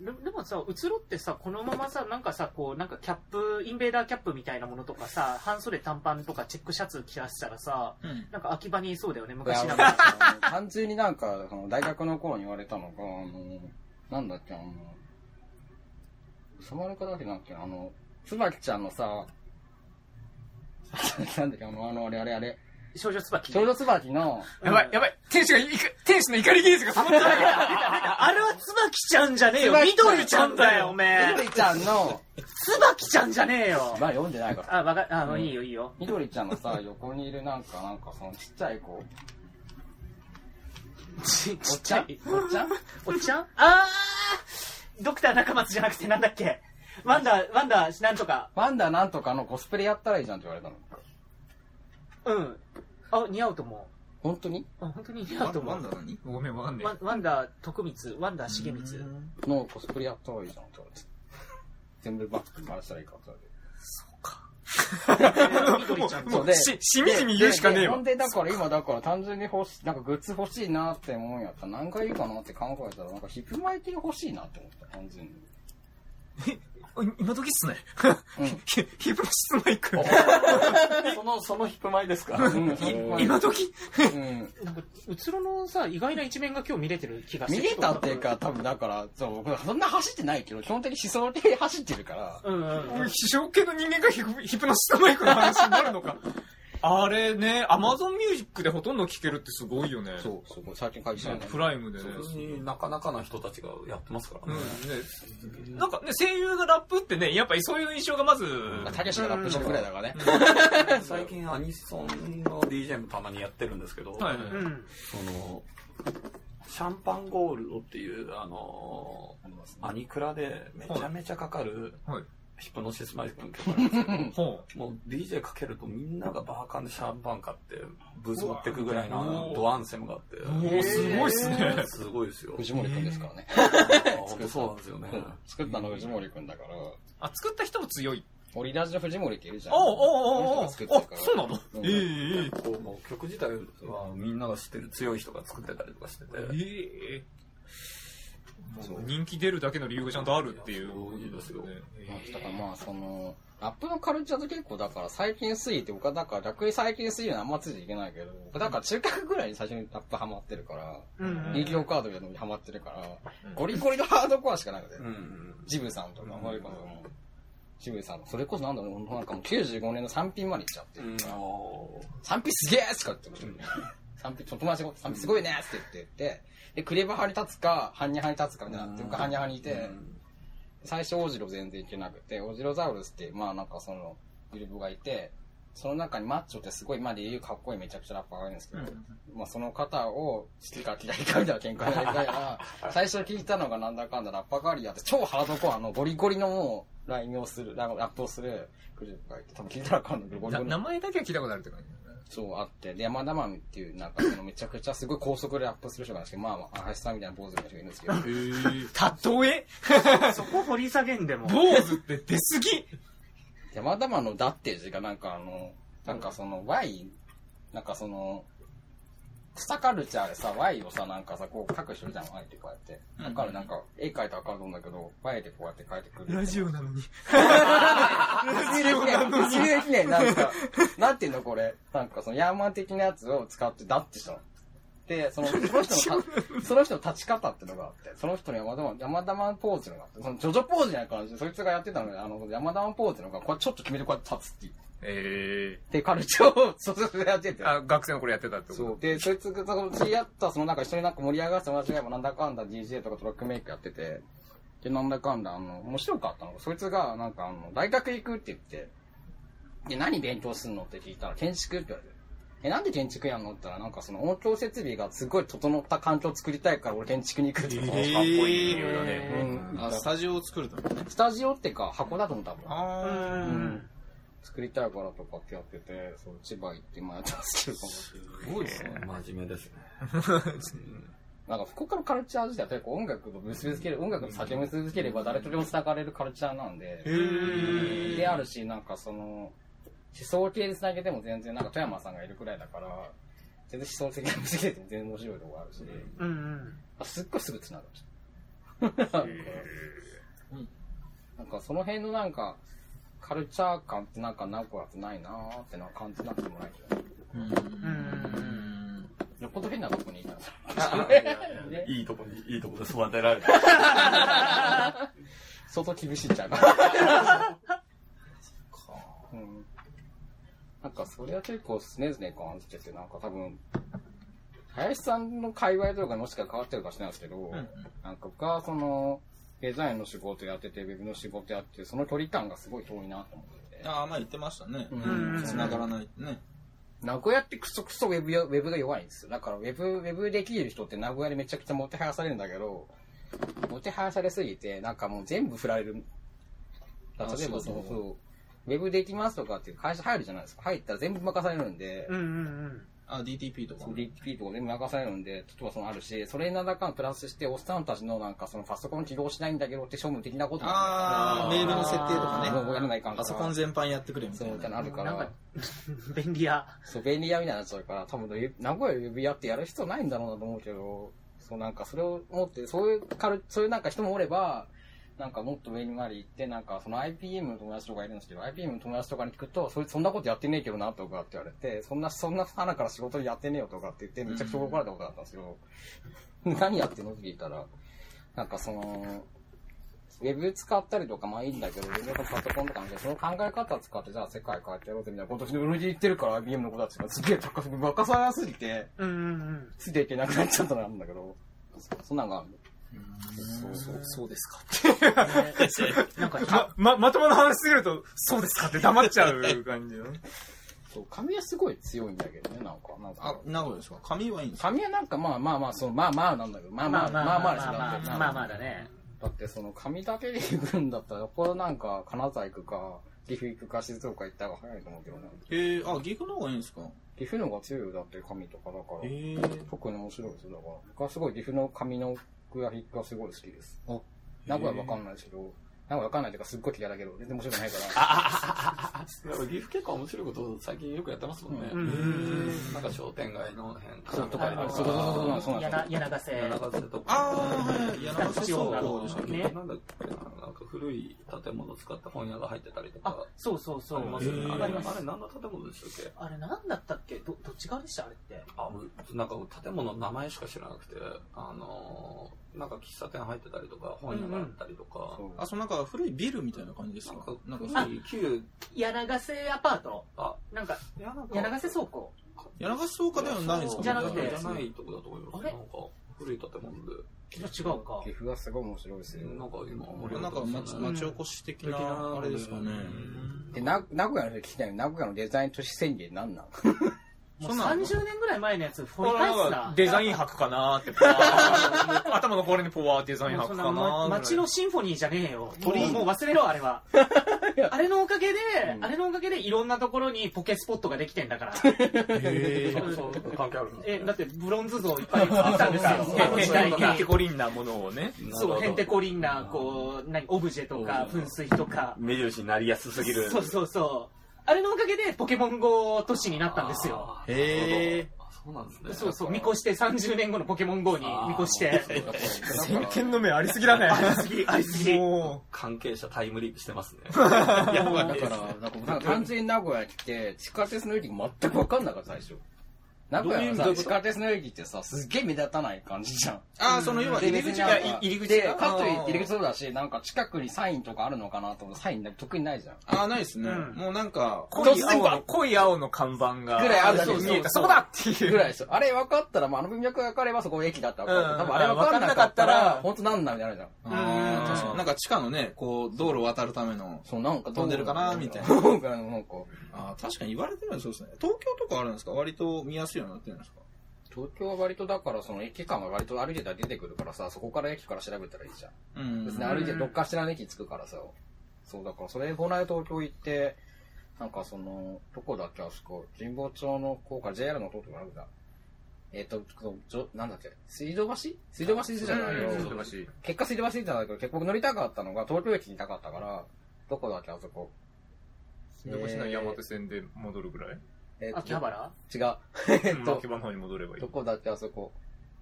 ででもさ、うつろってさ、このままさ、なんかさ、こう、なんかキャップ、インベーダーキャップみたいなものとかさ、半袖短パンとかチェックシャツ着らせたらさ、うん。なんか秋葉にいそうだよね、い昔なやがら。単純になんか、その大学の頃に言われたのが、あの、なんだっけ、あの、サマルカだっけなんだっけ、あの、椿ちゃんのさ、なんだっけ、あの、あの、あれあれあれ、少女椿。少女椿の、やばい、やばい。天使がいく、天使の怒りゲージが溜まってない。あれは椿ちゃんじゃねえよ。緑ちゃんだよ、おめえ。緑ちゃんの、椿ちゃんじゃねえよ。まあ読んでないから。あ、わか、あ、もういいよ、いいよ。緑ちゃんのさ、横にいるなんか、なんかそのちっちゃい子、ちおっちゃん？おっちゃん？おっちゃん？あードクター中松じゃなくてなんだっけ？ワンダー、ワンダー、なんとか。ワンダなんとかのコスプレやったらいいじゃんって言われたの。うん。あ、似合うと思本当に？う。あ、本当に似合うと思う。ワンダ何？ごめん、わかんねワンワンダー徳光、ワンダー重光。のコスプレやったらいいじゃんって言われて。全部バック回したらいいかって言われて。緑ちゃんもう、そうでし、しみじみ言うしかねえわでほん。で、だから今だから単純に欲しい、なんかグッズ欲しいなって思うんやったら何がいいかなって考えたら、なんかヒップマイティ欲しいなって思った、単純に。今時っすね。うんヒ ヒプノシスマイク。その、そのヒップマイですか 今時？うん。なんか、うつろのさ、意外な一面が今日見れてる気がして見れたっていうか、多分だから、そう、僕そんな走ってないけど、基本的に思想で走ってるから、うんうんうん。非常系の人間がヒプヒプノシスマイクの話になるのか。あれね、アマゾンミュージックでほとんど聴けるってすごいよね。そう、そう、最近書いてたよね。プライムでね。普通になかなかな人たちがやってますからね。うん、ね。なんかね、声優がラップってね、やっぱりそういう印象がまず、たけしがラップしてるぐらいだからね。最近アニソンの DJ もたまにやってるんですけど、はいはいうん。その、シャンパンゴールドっていう、あの、アニクラでめちゃめちゃかかるはい。ヒプノシスマイクの曲なんですけど、ほもう DJ かけるとみんながバーカンでシャンパン買ってブース持ってくぐらいのドアンセムがあって、う。もうすごいっすね。すごいですよ。藤森くんですからね。本当そうなんですよね。作ったの藤森くんだから、あ、作った人も強い。オリラジの藤森っているじゃん。おうおうおうおあ、そうなの？うんえええこうもう曲自体はみんなが知ってる強い人が作ってたりとかしてて、ええ人気出るだけの理由がちゃんとあるっていう。そうですよだからまあ、その、ラップのカルチャーって結構だから最近すぎて、僕はだから逆に最近すぎるのはあんまついていけないけど、僕だから中学ぐらいに最初にラップハマってるから、うん人気オカードやのにハマってるから、うんゴリゴリのハードコアしかなくて、うん。ジブさんとか、マリコンとかも、ジブさん、それこそなんだろう、なんかもう95年の3品まで行っちゃって、うん、あの3品すげえとかって言って3品、友達が3品すごいねって言って言って、で、クレバ派に立つか、ハンニャ派に立つかみたいになって、僕ハンニャ派にいて、最初オジロ全然いけなくて、オジロザウルスって、まあなんかその、グループがいて、その中にマッチョってすごい、まあで言うかっこいいめちゃくちゃラッパーがいるんですけど、まあその方を好きか嫌いかみたいな喧嘩になりながら、最初聞いたのがなんだかんだラッパガリアって超ハードコアのゴリゴリのもう、ラインをする、ララップをするグループがいて、多分聞いたらわかんないけど、ゴリゴリの。な名前だけは聞いたことあるって感じそうあって、で、山田マンっていう、なんかそのめちゃくちゃすごい高速でラップする人がいるんですけど、まあまあ、林さんみたいな坊主の人がいるんですけど、例え？そこ掘り下げんでも。坊主って出す。ぎ山田マのだって字がなんかあの、なんかその Y、なんかその、草カルチャーでさ、Y をさ、なんかさ、こう書く人じゃん、Y ってこうやって。わかるなんか、絵描いたらわかると思うんだけど、Y でこうやって書いてくる。ラジオなのに。一流できない。一流できない。なんか、なんていうのこれ。なんかそのヤーマン的なやつを使ってダッてしたの。で、その、その人のた、その人の立ち方っていうのがあって、その人の山田マン、山田マンポーズのがあって、そのジョジョポーズみたいな感じで、そいつがやってたので、あの、山田マンポーズのが、これちょっと決めてこうやって立つっていう。えで、カルチャーを、そそそやってて。ー、あ、学生の頃やってたってこと？そう。で、そいつが、その、知り合った、そのなんか一緒になんか盛り上がって同じがなんだかんだ DJ とかトラックメイクやってて、で、なんだかんだ、あの、面白かったのが、そいつが、なんかあの、大学行くって言って、で、何勉強すんのって聞いたら、建築って言われて。え、なんで建築やんのって言ったら、なんかその音響設備がすごい整った環境を作りたいから、俺建築に行くって言ったかっこいい理由だね。うんあ、スタジオを作るためね。スタジオってか、箱だと思う、多分。うあん。作りたいからとかってやってて、そう、千葉行って今やってますけど、すごいですね。真面目ですね。なんか福岡のカルチャー自体は結構音楽と結びつける、音楽と酒結びつければ誰とでも繋がれるカルチャーなんで、であるし、なんかその、思想系で繋げても全然なんか富山さんがいるくらいだから、全然思想的な結びつけても全然面白いとこあるし、うんうん。あすっごいすぐ繋がる。なんかその辺のなんか、カルチャー感ってなんか名古屋ってないなーってのは感じなくてもないけど、うん。よっぽど変なとこにいたら、ねいいとこに、いいとこで育てられた。相当厳しいんちゃうか。うん。なんかそれは結構常々感じてて、なんか多分、林さんの界隈とかもしか変わってるかもしれないですけど、なんか僕はその、デザインの仕事やってて、ウェブの仕事やってて、その距離感がすごい遠いなと思ってて。ああ、まあ言ってましたね。うん繋がらないってね。名古屋ってクソクソウェブよウェブが弱いんですよ。だからウェブ、ウェブできる人って名古屋でめちゃくちゃもてはやされるんだけど、もてはやされすぎて、なんかもう全部振られる。例えばそうそうそう、ウェブできますとかっていう会社入るじゃないですか。入ったら全部任されるんで、うんうんあ、DTP とか。DTP とか全部任されるんで、例えばそのあるし、それに何らかのプラスして、おっさんたちのなんかそのパソコン起動しないんだけどって処分的なことああ、メールの設定とかね。もうやらないかんパソコン全般やってくれみたそう、いな。みたいなのあるかなんらか、便利屋。そう、便利屋みたいになっちゃうから、多分、名古屋ウェブ屋ってやる必要ないんだろうなと思うけど、そうなんかそれを思って、そういうカル、そういうなんか人もおれば、なんかもっと上にまで行って、なんかその IPM の友達とかいるんですけど、IPM の友達とかに聞くと、それそんなことやってねえけどなとかって言われて、そんな、そんな花から仕事やってねえよとかって言って、めちゃくちゃ怒られたことがあったんですけど、何やってんのって聞いたら、なんかその、ウェブ使ったりとかまあいいんだけど、ウェブとパソコンとか見て、その考え方使って、じゃあ世界変えてやろうぜみたいなことを売り言ってるから IBM の子たちがすげえ高く、バカさやすぎて。ついていけなくなっちゃったなんだけど、そそんなんがあるそうそう、そうですか。なんか、ま、ま、まともな話すぎると、そうですかって黙っちゃう感じの。そう、髪はすごい強いんだけどね、なんか。なんあか、名古屋ですか？髪はいいんですか？髪はなんかまあまあまあ、そのまあまあなんだけど、まあまあまあまあですよまあまあまあだね。だってその髪だけで行くんだったら、よっぽどなんか金沢行くか、岐阜行くか静岡行った方が早いと思うけどね。へえ、あ、岐阜の方がいいんですか？岐阜の方が強いよ、だって髪とかだから。へえ。特に面白いですよ、だから。僕はすごい岐阜の髪のグラフィックがすごい好きです。あ名古屋わかんないですけど、名古屋わかんないというかすっごい嫌いだけど、全然面白くないから。岐阜結構面白いこと最近よくやってますもんね。うんなんか商店街の辺かそうとかそうそうそうそうそう柳柳瀬。柳瀬とか。ああ、はい。柳瀬倉庫でしたっけねなんだっけな、なんか古い建物を使った本屋が入ってたりとあか。、そうそうそう。ありますよね。へーあれ、何の建物でしたっけ？あれなんだったっけ？ど、どっち側でした？あれって。あ、うなんか建物の名前しか知らなくて、あのー、なんか喫茶店入ってたりとか、本屋があったりとか、そう。あ、そのなんか古いビルみたいな感じですか？なんかなんか古い旧、柳瀬アパート？あ、なんか、柳瀬倉庫？柳ヶ瀬倉庫ではないんですか？じゃなくて。じゃないとこだと思います。なんか古い建物で。じゃあ違うか。岐。阜はすごい面白いですよ。なんか今盛り上なんか町町おこし的な、あれですかね。で、な名古屋の人聞きたいの名古屋のデザイン都市宣言なんなん？もうそんなの30年ぐらい前のやつ掘り返すな。デザイン博かなーって、頭のこれにポワーデザイン博かなーま街のシンフォニーじゃねえよ。も鳥？うもう忘れろ、あれは。あれのおかげで、うんあれのおかげでいろんなところにポケスポットができてんだから。へそうそう関係あるえ、だってブロンズ像いっぱい作ったんですよ。あの時代にヘンテコリンなものをね。そう、ヘンテコリンな、こう、何、オブジェとか、噴水とか。目印になりやすすぎる。そうそうそう。あれのおかげでポケモン GO 都市になったんですよ。え。へえ。あそうなんですね。そうそう、見越して30年後のポケモン GO に見越して。先見の目ありすぎだね。ありすぎ、ありすぎ。も関係者タイムリープしてますね。だから、なんか、なんか単純に名古屋来て、地下鉄の駅全く分かんなかった、最初。名古屋のさ、地下鉄の駅ってさ、すっげえ目立たない感じじゃん。ああ、その要は入り口が入り口で、がかといって入り口そうだし、なんか近くにサインとかあるのかなと思って、サイン特にないじゃん。ああ、ないですね。うんもうなんか、う、濃い青の、濃い青の看板が。ぐらいあるだけそう見えた。そこだっていう。ぐらいですよ。あれ分かったら、まあ、あの文脈が分かればそこ駅だったら多分あれ分かんなかったらら、本当なんなんみたいなじゃん。ああ、確かに。なんか地下のね、こう、道路を渡るための、そう、なんか飛んでるかなみたいな なんか、なんか、ああ、確かに言われてみればそうですね。東京とかあるんですか？割と見やすいようになってるんですか？東京は割とだから、その駅間が割と歩いてたら出てくるからさ、そこから駅から調べたらいいじゃん。うん別に歩いてどっかしらの駅着くからさ。そう、だからそれ、この間東京行って、なんかその、どこだっけ、あそこ、神保町の高架、JR のとこがあるんだ。えっ、と、そのじょなんだっけ、水道橋？水道橋じゃないよ。うんうん結果水道橋じゃないけど、結局乗りたかったのが東京駅にいたかったから、どこだっけ、あそこ。新橋の山手線で戻るぐらい？えっ、と、秋葉原違う。えっと秋、葉の方に戻ればいいど。こだっけ、あそこ。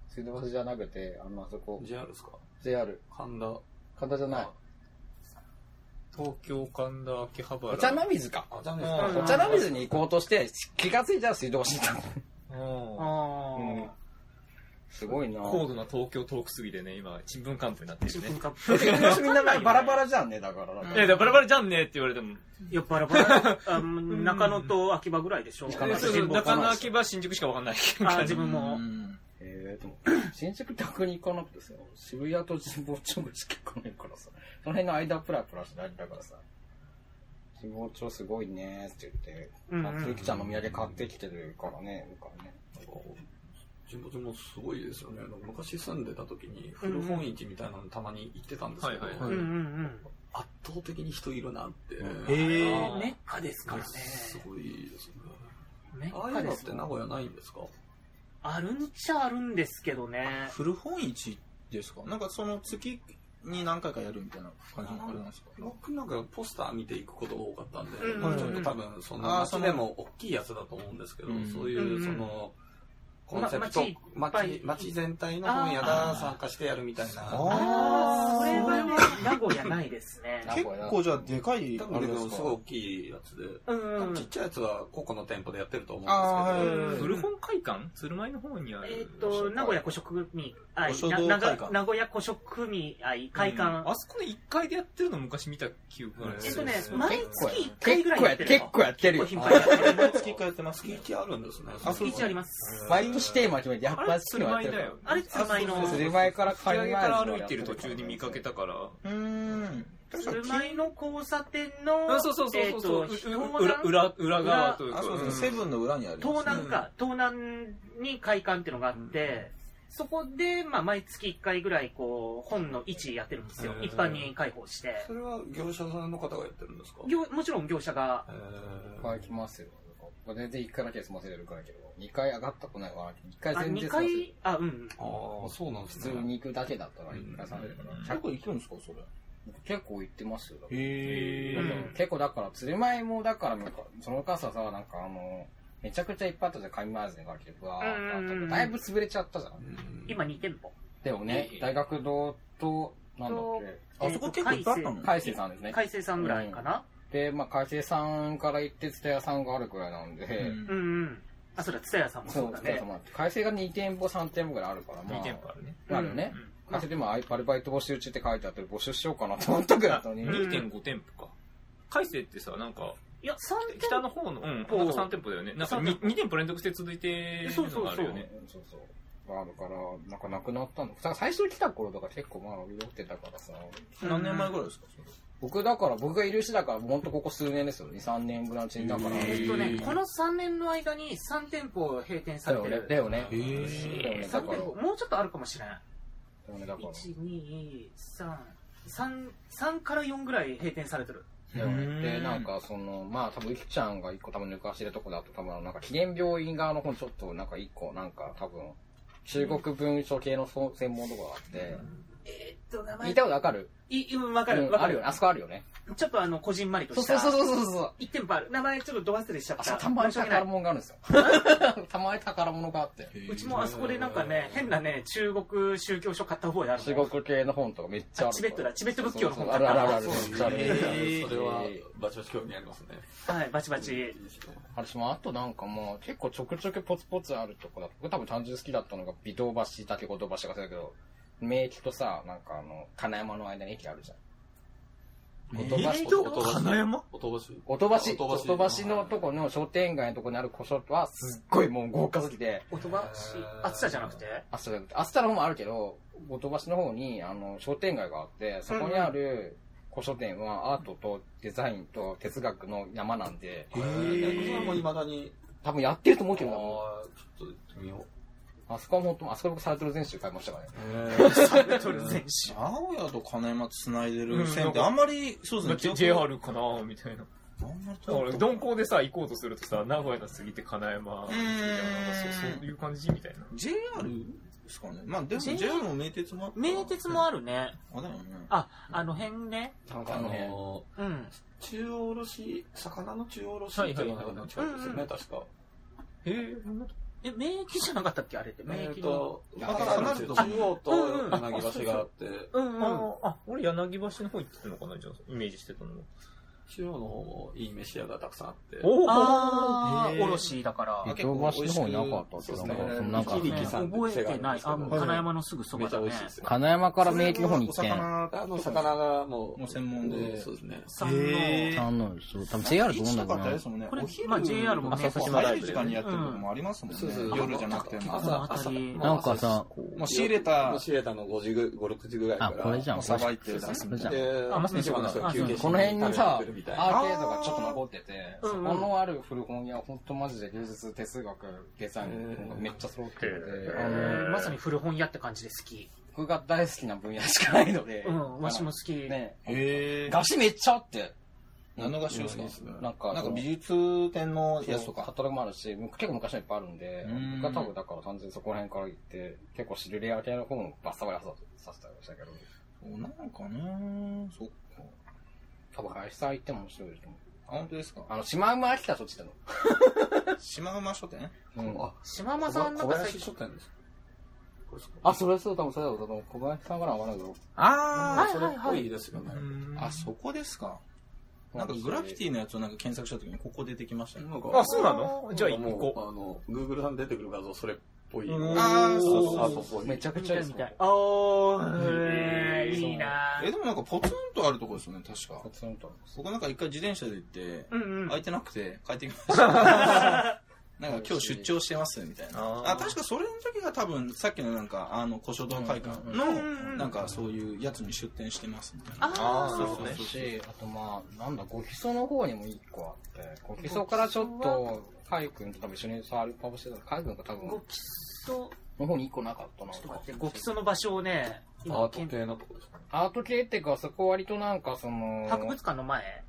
水道橋じゃなくて、あの、あそこ、JR ですか？JR。神田。神田じゃない。東京神田秋葉原。お茶の水か。お茶の水に行こうとして、気がついたら水道橋にいたんあうんすごいな高度な東京トークすぎでね、今、ちんぷんかんぷんになってるね。みんなバラバラじゃんね、だから。うんいや、だからバラバラじゃんねって言われても。いや、バラバラ。あ中野と秋葉ぐらいでしょ。中野秋葉新宿しかわかんない。あ、自分も。ん。えー、でも、新宿逆に行かなくてさ、渋谷と神保町しか行かないからさ、その辺の間プラプラしてあれだからさ、神保町すごいねーって言って、うんうん松雪ちゃんのお土産買ってきてるからね、僕はね。神保町もすごいですよね。昔住んでた時に古本市みたいなのたまに行ってたんですけど、はいはいうんうんうん。圧倒的に人いるなって。へーメッカですからね。すごいですね。メああいうのってッカです名古屋ないんですか？あるんちゃあるんですけどね。古本市ですか？なんかその月に何回かやるみたいな感じのあれなんですか？僕なんかポスター見ていくことが多かったんで、うんまあちょっと多分そのあーその街でも大きいやつだと思うんですけど、うんそういうその、コンセプまト、街いっぱい。街街全体の本屋が参加してやるみたいな。ああ、それはね、名古屋ないですね。結構じゃあでかい多あれですか？分すごい大きいやつで、うん。ちっちゃいやつは個々の店舗でやってると思うんですけど、はい古本会館？鶴舞の方にある。えっと、名古屋古食組合、名古屋古食組合、会館。あそこの1階でやってるの昔見た記憶があるんですよ。えっとね毎月1回ぐらいやってる結構やってるよ。結構頻繁にやってる。毎月1回やってます月一あるんですね。あそう月1あります。毎年テーマ決めて、やっぱあれ鶴舞だよ。あれ、鶴舞の、鶴舞から引き上げから歩いてるる途中に見かけたから。うーん。鶴舞の交差点の、あそうそうそうそう裏、裏、裏側というか。あ、そうですね。んセブンの裏にあります、東南か、東南に会館っていうのがあって、そこで、まあ、毎月1回ぐらい、こう、本の位置やってるんですよ。一般に開放して。それは業者さんの方がやってるんですか？業もちろん業者が、へーはい、来ますよ。全然1回だけで済ませれるからいけど、2回上がったことないわ。1回あ、2全然済ませる回、あ、うん。ああ、そうなんです普ね。通に行くだけだったら1回されるから。結構行くんですかそれ？結構行ってますよ。へうん結構だから、鶴舞もだからなんか、その傘さ、なんかあの、めちゃくちゃいっぱいあったじゃん、神回線が結構わーっだいぶ潰れちゃったじゃん。うん今2店舗。でもね、大学堂と、なんだっあそこ結構いっぱいあったの？け、海星さんですね。海星さんぐらいかな。で、まあ、海星さんから行って、蔦屋さんがあるくらいなんで、うん。あ、そうだ、蔦屋さんもそうだね。海星が2店舗、3店舗ぐらいあるから、まあ、2店舗あるね。あるよね。うん会社でもアルバイト募集中って書いてあって募集しようかなと思ったぐらいだったのに。うん2.5店舗か。海星ってさ、なんか、いや、3店北の方の、うん、なんかほう3店舗だよね。なんか三 2, 店舗連続して続いてるのがあるよね。そうそう。があるから、なんかなくなったの。さ最初来た頃とか結構まあ潤ってたからさ。何年前ぐらいですか？それ僕だから、僕がいるしだから、ほんとここ数年ですよ。2、3年ぐらいのうちにだから。えっとね、この3年の間に3店舗閉店さ。れてる。だよね。だよね。だ3から。店舗、もうちょっとあるかもしれん。だよね、だから。1、2、3、3、3から4ぐらい閉店されてる。だよねで、なんかその、まあ多分、いきちゃんが一個多分抜かしてるとこだと多分、なんか記念病院側の方にちょっとなんか一個、なんか多分、中国文書系のそう専門とこがあって、えと、名聞いたことわかる？い、うんわかる、わかるうんあるよね。。あそこあるよね。ちょっとあの、こじんまりとそうした。そうそうそうそう。一店舗ある。名前ちょっとど忘れしちゃっあ、た。そう、たまに宝物があるんですよ。たまに宝物があって。うちもあそこでなんかね、変なね、中国宗教書買った方である中国系の本とかめっちゃある。あチベットだチベット仏教の本そうそうそうあるあるある。それは、バチバチ興味ありますね。はい、バチバチ。私もあとなんかもう結構ちょくちょくポツポツあるとこだと、僕多分単純に好きだったのが微動橋、竹子堂橋が好きだけど、名駅とさ、なんかあの、金山の間に駅あるじゃん。音橋音橋金山？音橋音橋、音橋のとこの商店街のとこにある古書はすっごいもう豪華すぎて、音橋、暑さじゃなくて？あ、そうだ、あスタの方もあるけど、音橋の方にあの商店街があって、そこにある古書店はアートとデザインと哲学の山なんで、えー、それはもう未だに、多分やってると思うけどな、ちょっと行ってみよう。あそこは本当、あそこ僕サルトル全集買いましたからね。サルトル選手。名古屋と金山繋いでる線ってあんまり、そうですね、JR かなみたいな。あんまり通俺、った鈍行でさ、行こうとするとさ、名古屋の過ぎて金山みたいな、なんかそういう感じみたいな。JR ですかね。まあでも JR も名鉄もあった名鉄もあるね。あ、だよね。あ、あの辺ね。なんかああのうん。中央卸、魚の中央卸っていうのが近くですよね、確か。えー、そんなとえ、名駅じゃなかったっけあれって？名えっ駅の。と、あだから離れると中央とうんうん柳橋があって、うんうん。ああ、俺柳橋の方行ってたのかなじゃあ、イメージしてたの。中央の方もいい飯屋がたくさんあって、おあー、おろしだから。伊藤橋の方になかったっけなんか、ですねなんか一力さん覚えてない。あ、もうはい金山のすぐそばだねめちゃ美味しい。ですよ。金山から名駅の方に行ってん。あの魚がもう、もう専門でそうですね。三のへーあの、そう、多分 JR どうなんだろうなかったです。もんね。これお昼まあ JR もね朝島ライブでね早い時間にやってるとこもありますもんねそうそう。夜じゃなくても。この辺り。なんかさ、もう仕入れたもう仕入れたの5時ぐ、5、6時ぐらいから。あ、これじゃん。もうさばいて出すこれじゃん。で、あまさに一番の人が休憩しこの辺にさ、みたいな。ー。ドがちょっと残ってて、そこのある古本屋、ほんとマジで芸術、哲学、デザイン、めっちゃ揃ってるん。で、まさに古本屋って感じで好き。僕が大好きな分野しかないので、うん、わしも好き。ね、へガシめっちゃあって、何の合唱ですか？なんか、なんか美術展のやつとか？カタログもあるし、結構昔のいっぱいあるんでうん、僕は多分だから単純にそこら辺から行って、結構知るレア系の本をバッサバリさせたりしたけど、そうなんかなそっか。多分林さん行っても面白いと思う。あ、本当ですか？あの、シマウマ飽きたそっちだの。島馬書店？うん。あ、島間さんなん小林か最近。書店ですか？あ、それそう、多分それだろう。多分小林さんからはわからないけど。あはいそれっぽいですよね。あ、あ、そこですか？なんかグラフィティのやつをなんか検索した時にここ出てきましたね。なんかあ、そうなの？じゃあ行もこう、あの、Google さん出てくる画像、それっぽい。うんあーそうそうアートっぽい。めちゃく見ちゃいいですたい見たい。おー、いいなえ、でもなんかポツンとあるとこですよね、確かポ。ツンと。そこなんか一回自転車で行って、うんうん。空いてなくて帰ってきました。なんか今日出張してますみたいな。あーあ、確かそれの時が多分さっきのなんかあの古書道会館のうんなんかそういうやつに出店してますみたいな。あーあーそうですねし、あとまあ、なんだ、ご基礎の方にも一個あって、ご基礎からちょっと、カイ君と多分一緒に触るパブしてたカイ君が多分、ご基礎、の方に一個なかったな。ちょっと待って、ご基礎の場所をね、アート系の。とこですかアート系っていうか、そこ割となんかその、博物館の前？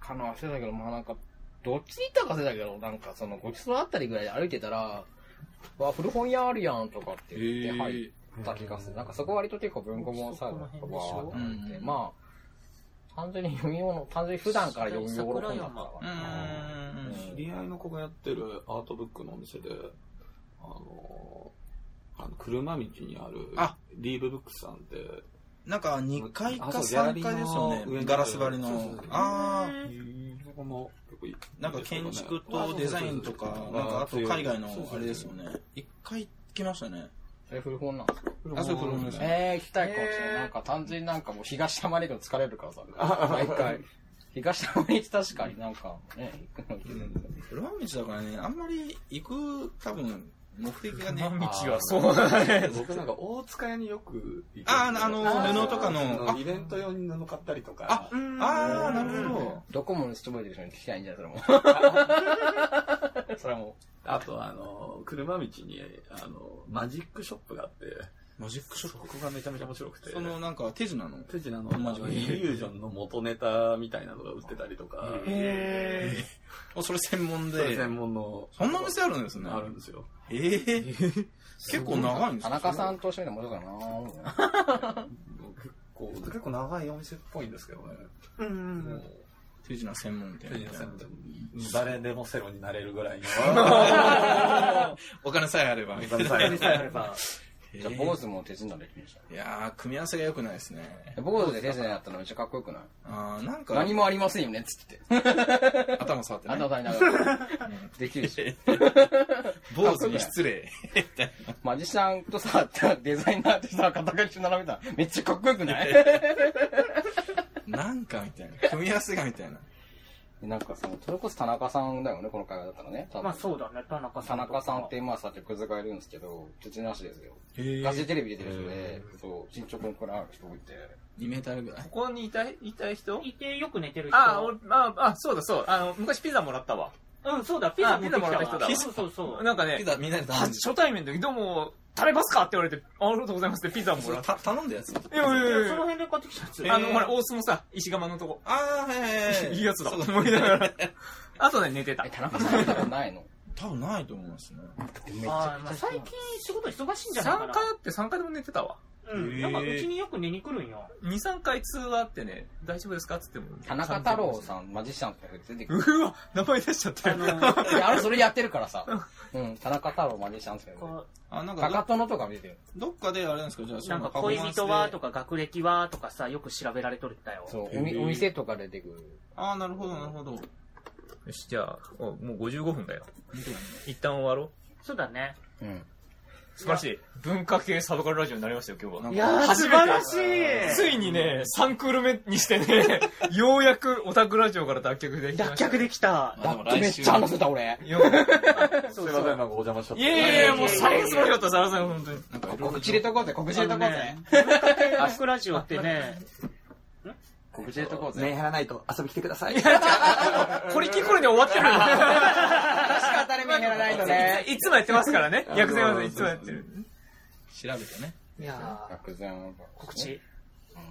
かな忘れたけど、まあなんか、どっちに行ったか忘れたけど、なんかその、ご基礎のあたりぐらいで歩いてたら、わ、古本屋あるやんとかって言って入った気がする。なんかそこ割と結構文庫本さ、この辺でしょわーって。あってうん。まあ、単純に読み物、単純に普段から読み物本だかーら。ん。知り合いの子がやってるアートブックのお店で、あの、あの車道にあるあリーブブックスさんって、なんか2階かあそうギャラリ3ーの階ですよ。ねガラス張りのそうそうそう。あそこも結構いいあ。なんか建築とデザインとか、なんかあと海外のあれですよね。1回来ましたね。それ古本なん？ですかあ、それ古本ですね。えー、行きたいかもしれない。なんか単純になんかもう東山に行くの疲れるからさ、毎回。東山に行って確かになんかね、行くの行け道だからね、あんまり行く多分目的がね。道はそうだね。僕なんか大塚屋によく行くあーあの布とかのあイベント用に布買ったりとか。あ、うんあー、なるほど。ドコモに勤めてる人に聞きたいんじゃない？それも。それはもあと、あの、車道に、あの、マジックショップがあって、マジックショッそこがめちゃめちゃ面白くて。クそのなんか手品の？手品のイリュージョンの元ネタみたいなのが売ってたりとか、へあそれ専門で。それ専門の。そんな店あるんですね。あるんですよ。ええ結構長いんです田か中さんと一緒に面白いかな 結構、結構長いお店っぽいんですけどね。ーうんもう手品専門店手みたいな品専門店誰でもセロになれるぐらいの。お金さえあれば。お金さえあれば。じゃあ、坊主も手品できました？いやー、組み合わせが良くないですね。坊主で手品やったのめっちゃかっこよくない？あー、なんか、何もありませんよねっつって。頭触ってあんたね。歌いながら。できるし。坊主に失礼。マジシャンとさ、デザイナーってさ、肩書き並べたらめっちゃかっこよくない？なんかみたいな。組み合わせがみたいな。なんかその、それこそ田中さんだよね、この会話だったらね。まあそうだね、田中さ田んとか。中さんって、まあさっきクズがいるんですけど、土なしですよ。へガチテレビ出てる人で、そう、身長こんくらいある人がいて。2メーターぐらい。ここにいたい、いたい人？いてよく寝てる人。あ、俺、あ、あ、そうだそう。あの、昔ピザもらったわ。うん、そうだ、ピザもらった人だそうそうそう。なんかねピ、ザみんなで初対面の時、どうも、食べますか？って言われて、ありがとうございますってピザもらった。た頼んだやつ。いやいやいやいやその辺で買ってきたやつ。あの、ほら、大須のさ、石窯のとこ。あー、はいはいはい。いいやつだ。思いながら。あとね、寝てたえ、。田中さん見たことないの？多分ないと思いますね。めっちあーまあゃくちゃ最近仕事忙しいんじゃない3かな。回あって3回でも寝てたわ。うん。なんかうちによく寝に来るんよ。2、3回通話あってね、大丈夫ですか？って言っても。田中太郎さん、マジシャンって出てくる。うわ、名前出しちゃったよ。あの、いや、あれそれやってるからさ。うん、田中太郎マジシャンってこあ、なんかかかとのとか見てる。ど、どっかであれなんですか？じゃあ、うなんか恋人はとか学歴はとかさ、よく調べられとるんだよ。そう、おみお店とか出てくる。あー、なるほど、なるほど。よし、じゃあ、おもう55分だよ。一旦終わろう。そうだね。うん。素晴らしい。文化系サブカルラジオになりましたよ、今日は。いやー、初めて素晴らしいついにね、3クール目にしてね、ようやくオタクラジオから脱却できた。脱却できた。あでもだってめっちゃ話せた俺。よそうすいません、なんかお邪魔しちゃって。いやいやいや、もう最後素晴らしかった、サラさん、本当に。告知入れとこうぜ、告知入れとこうぜ。文化系ロックラジオってね、告知入れとこうぜ。メンヘラナイト遊び来てください。これ聞く頃には終わってる。確か当たり目減らないとね。いつもやってますからね。薬膳はねいつもやってる。調べてね。いや薬膳ー告知。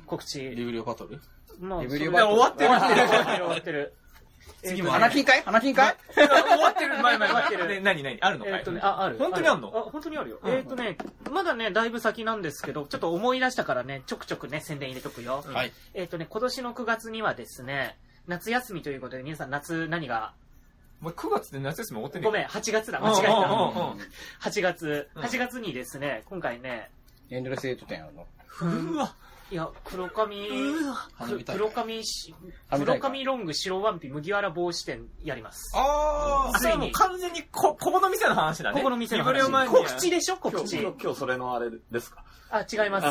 告知。リブリオバトル？もういリブリオや終わってる終わってる、終わってる、終わってる。次も花金会花金会終わってる、前前終わってるで、何何？あるのかい？えっとね、あ、ある。本当にあんの？あ、本当にあるよ。うん。えっとね、まだね、だいぶ先なんですけど、ちょっと思い出したからね、ちょくちょくね、宣伝入れとくよ。うん。はい。えっとね、今年の9月にはですね、夏休みということで、皆さん夏何が、お前9月で夏休み終わってねごめん、8月だ、間違えた。うん。うん8月、うん。8月にですね、今回ね、エンドレスエイト店やるの。うわ。いや、黒髪、黒髪黒髪ロング白ワンピ麦わら帽子店やります。ああ、それはもう完全にこ、ここの店の話だね。ここの店の話。告知でしょ告知。今日今日それのあれですか？あ、違います。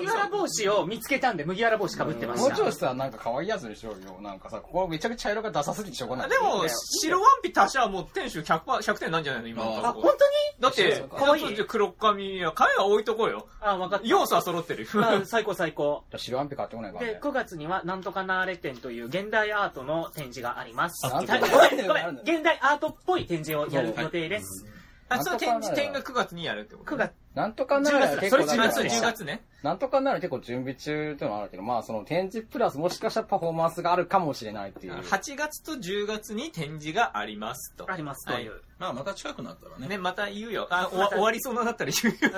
麦わら帽子を見つけたんで、麦わら帽子かぶってました。もうちょいさ、なんか可愛いやつにしようよ。なんかさ、ここめちゃくちゃ茶色がダサすぎてしょうがない。でも、白ワンピ足しはもう店主100%、100点なんじゃないの今のとあ、こ本だってそう、か？わい黒髪や、彼は置いとこうよ。当にあ、分かった。要素は揃ってる。あ最高最高。白ワンピ買ってこないからで、ね。9月には、なんとかなーれ展という現代アートの展示があります。ごめん、ごめん。現代アートっぽい展示をやるはい予定です。あ、その展示展が9月にやるってこと9月、なんとかな10月だら結構それなんか10月でした10月ね。なんとかなら結構準備中っていうのはあるけど、まあその展示プラスもしかしたらパフォーマンスがあるかもしれないっていう。8月と10月に展示がありますと。ありますという。まあ、また近くなったらね。ね、また言うよ。あ、終ま終わりそうなだったら言うよ。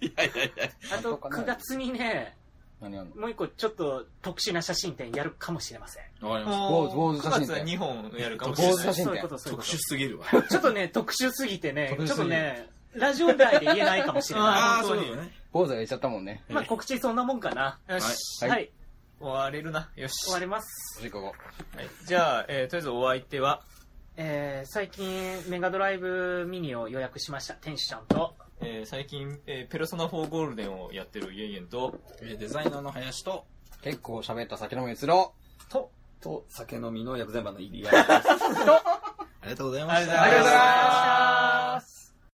うん。いやいやいや。あと、9月にね、何やんの？もう一個ちょっと特殊な写真展やるかもしれません。わかりまし坊主坊主写真9月は展2本やるかもしれない。坊主写真展そういうこと、そういうこ特殊すぎるわ。と。ちょっとね、特殊すぎてね、ちょっ特殊すぎるとね、ラジオ内で言えないかもしれない。ああ、そういうことね。坊主が言っちゃったもんね。まあ告知そんなもんかな。よし。はいはい。終われるな。よし。終わります。次ここ。はいじゃあ、えーとりあえずお相手は、えー、最近メガドライブミニを予約しました。天使ちゃんと。えー最近、えーペルソナ4ゴールデンをやってるイエイエンと、えーデザイナーの林と、結構喋った酒飲み移ろと、と、酒飲みの薬膳版の入り ありがとうございました。ありがとうございました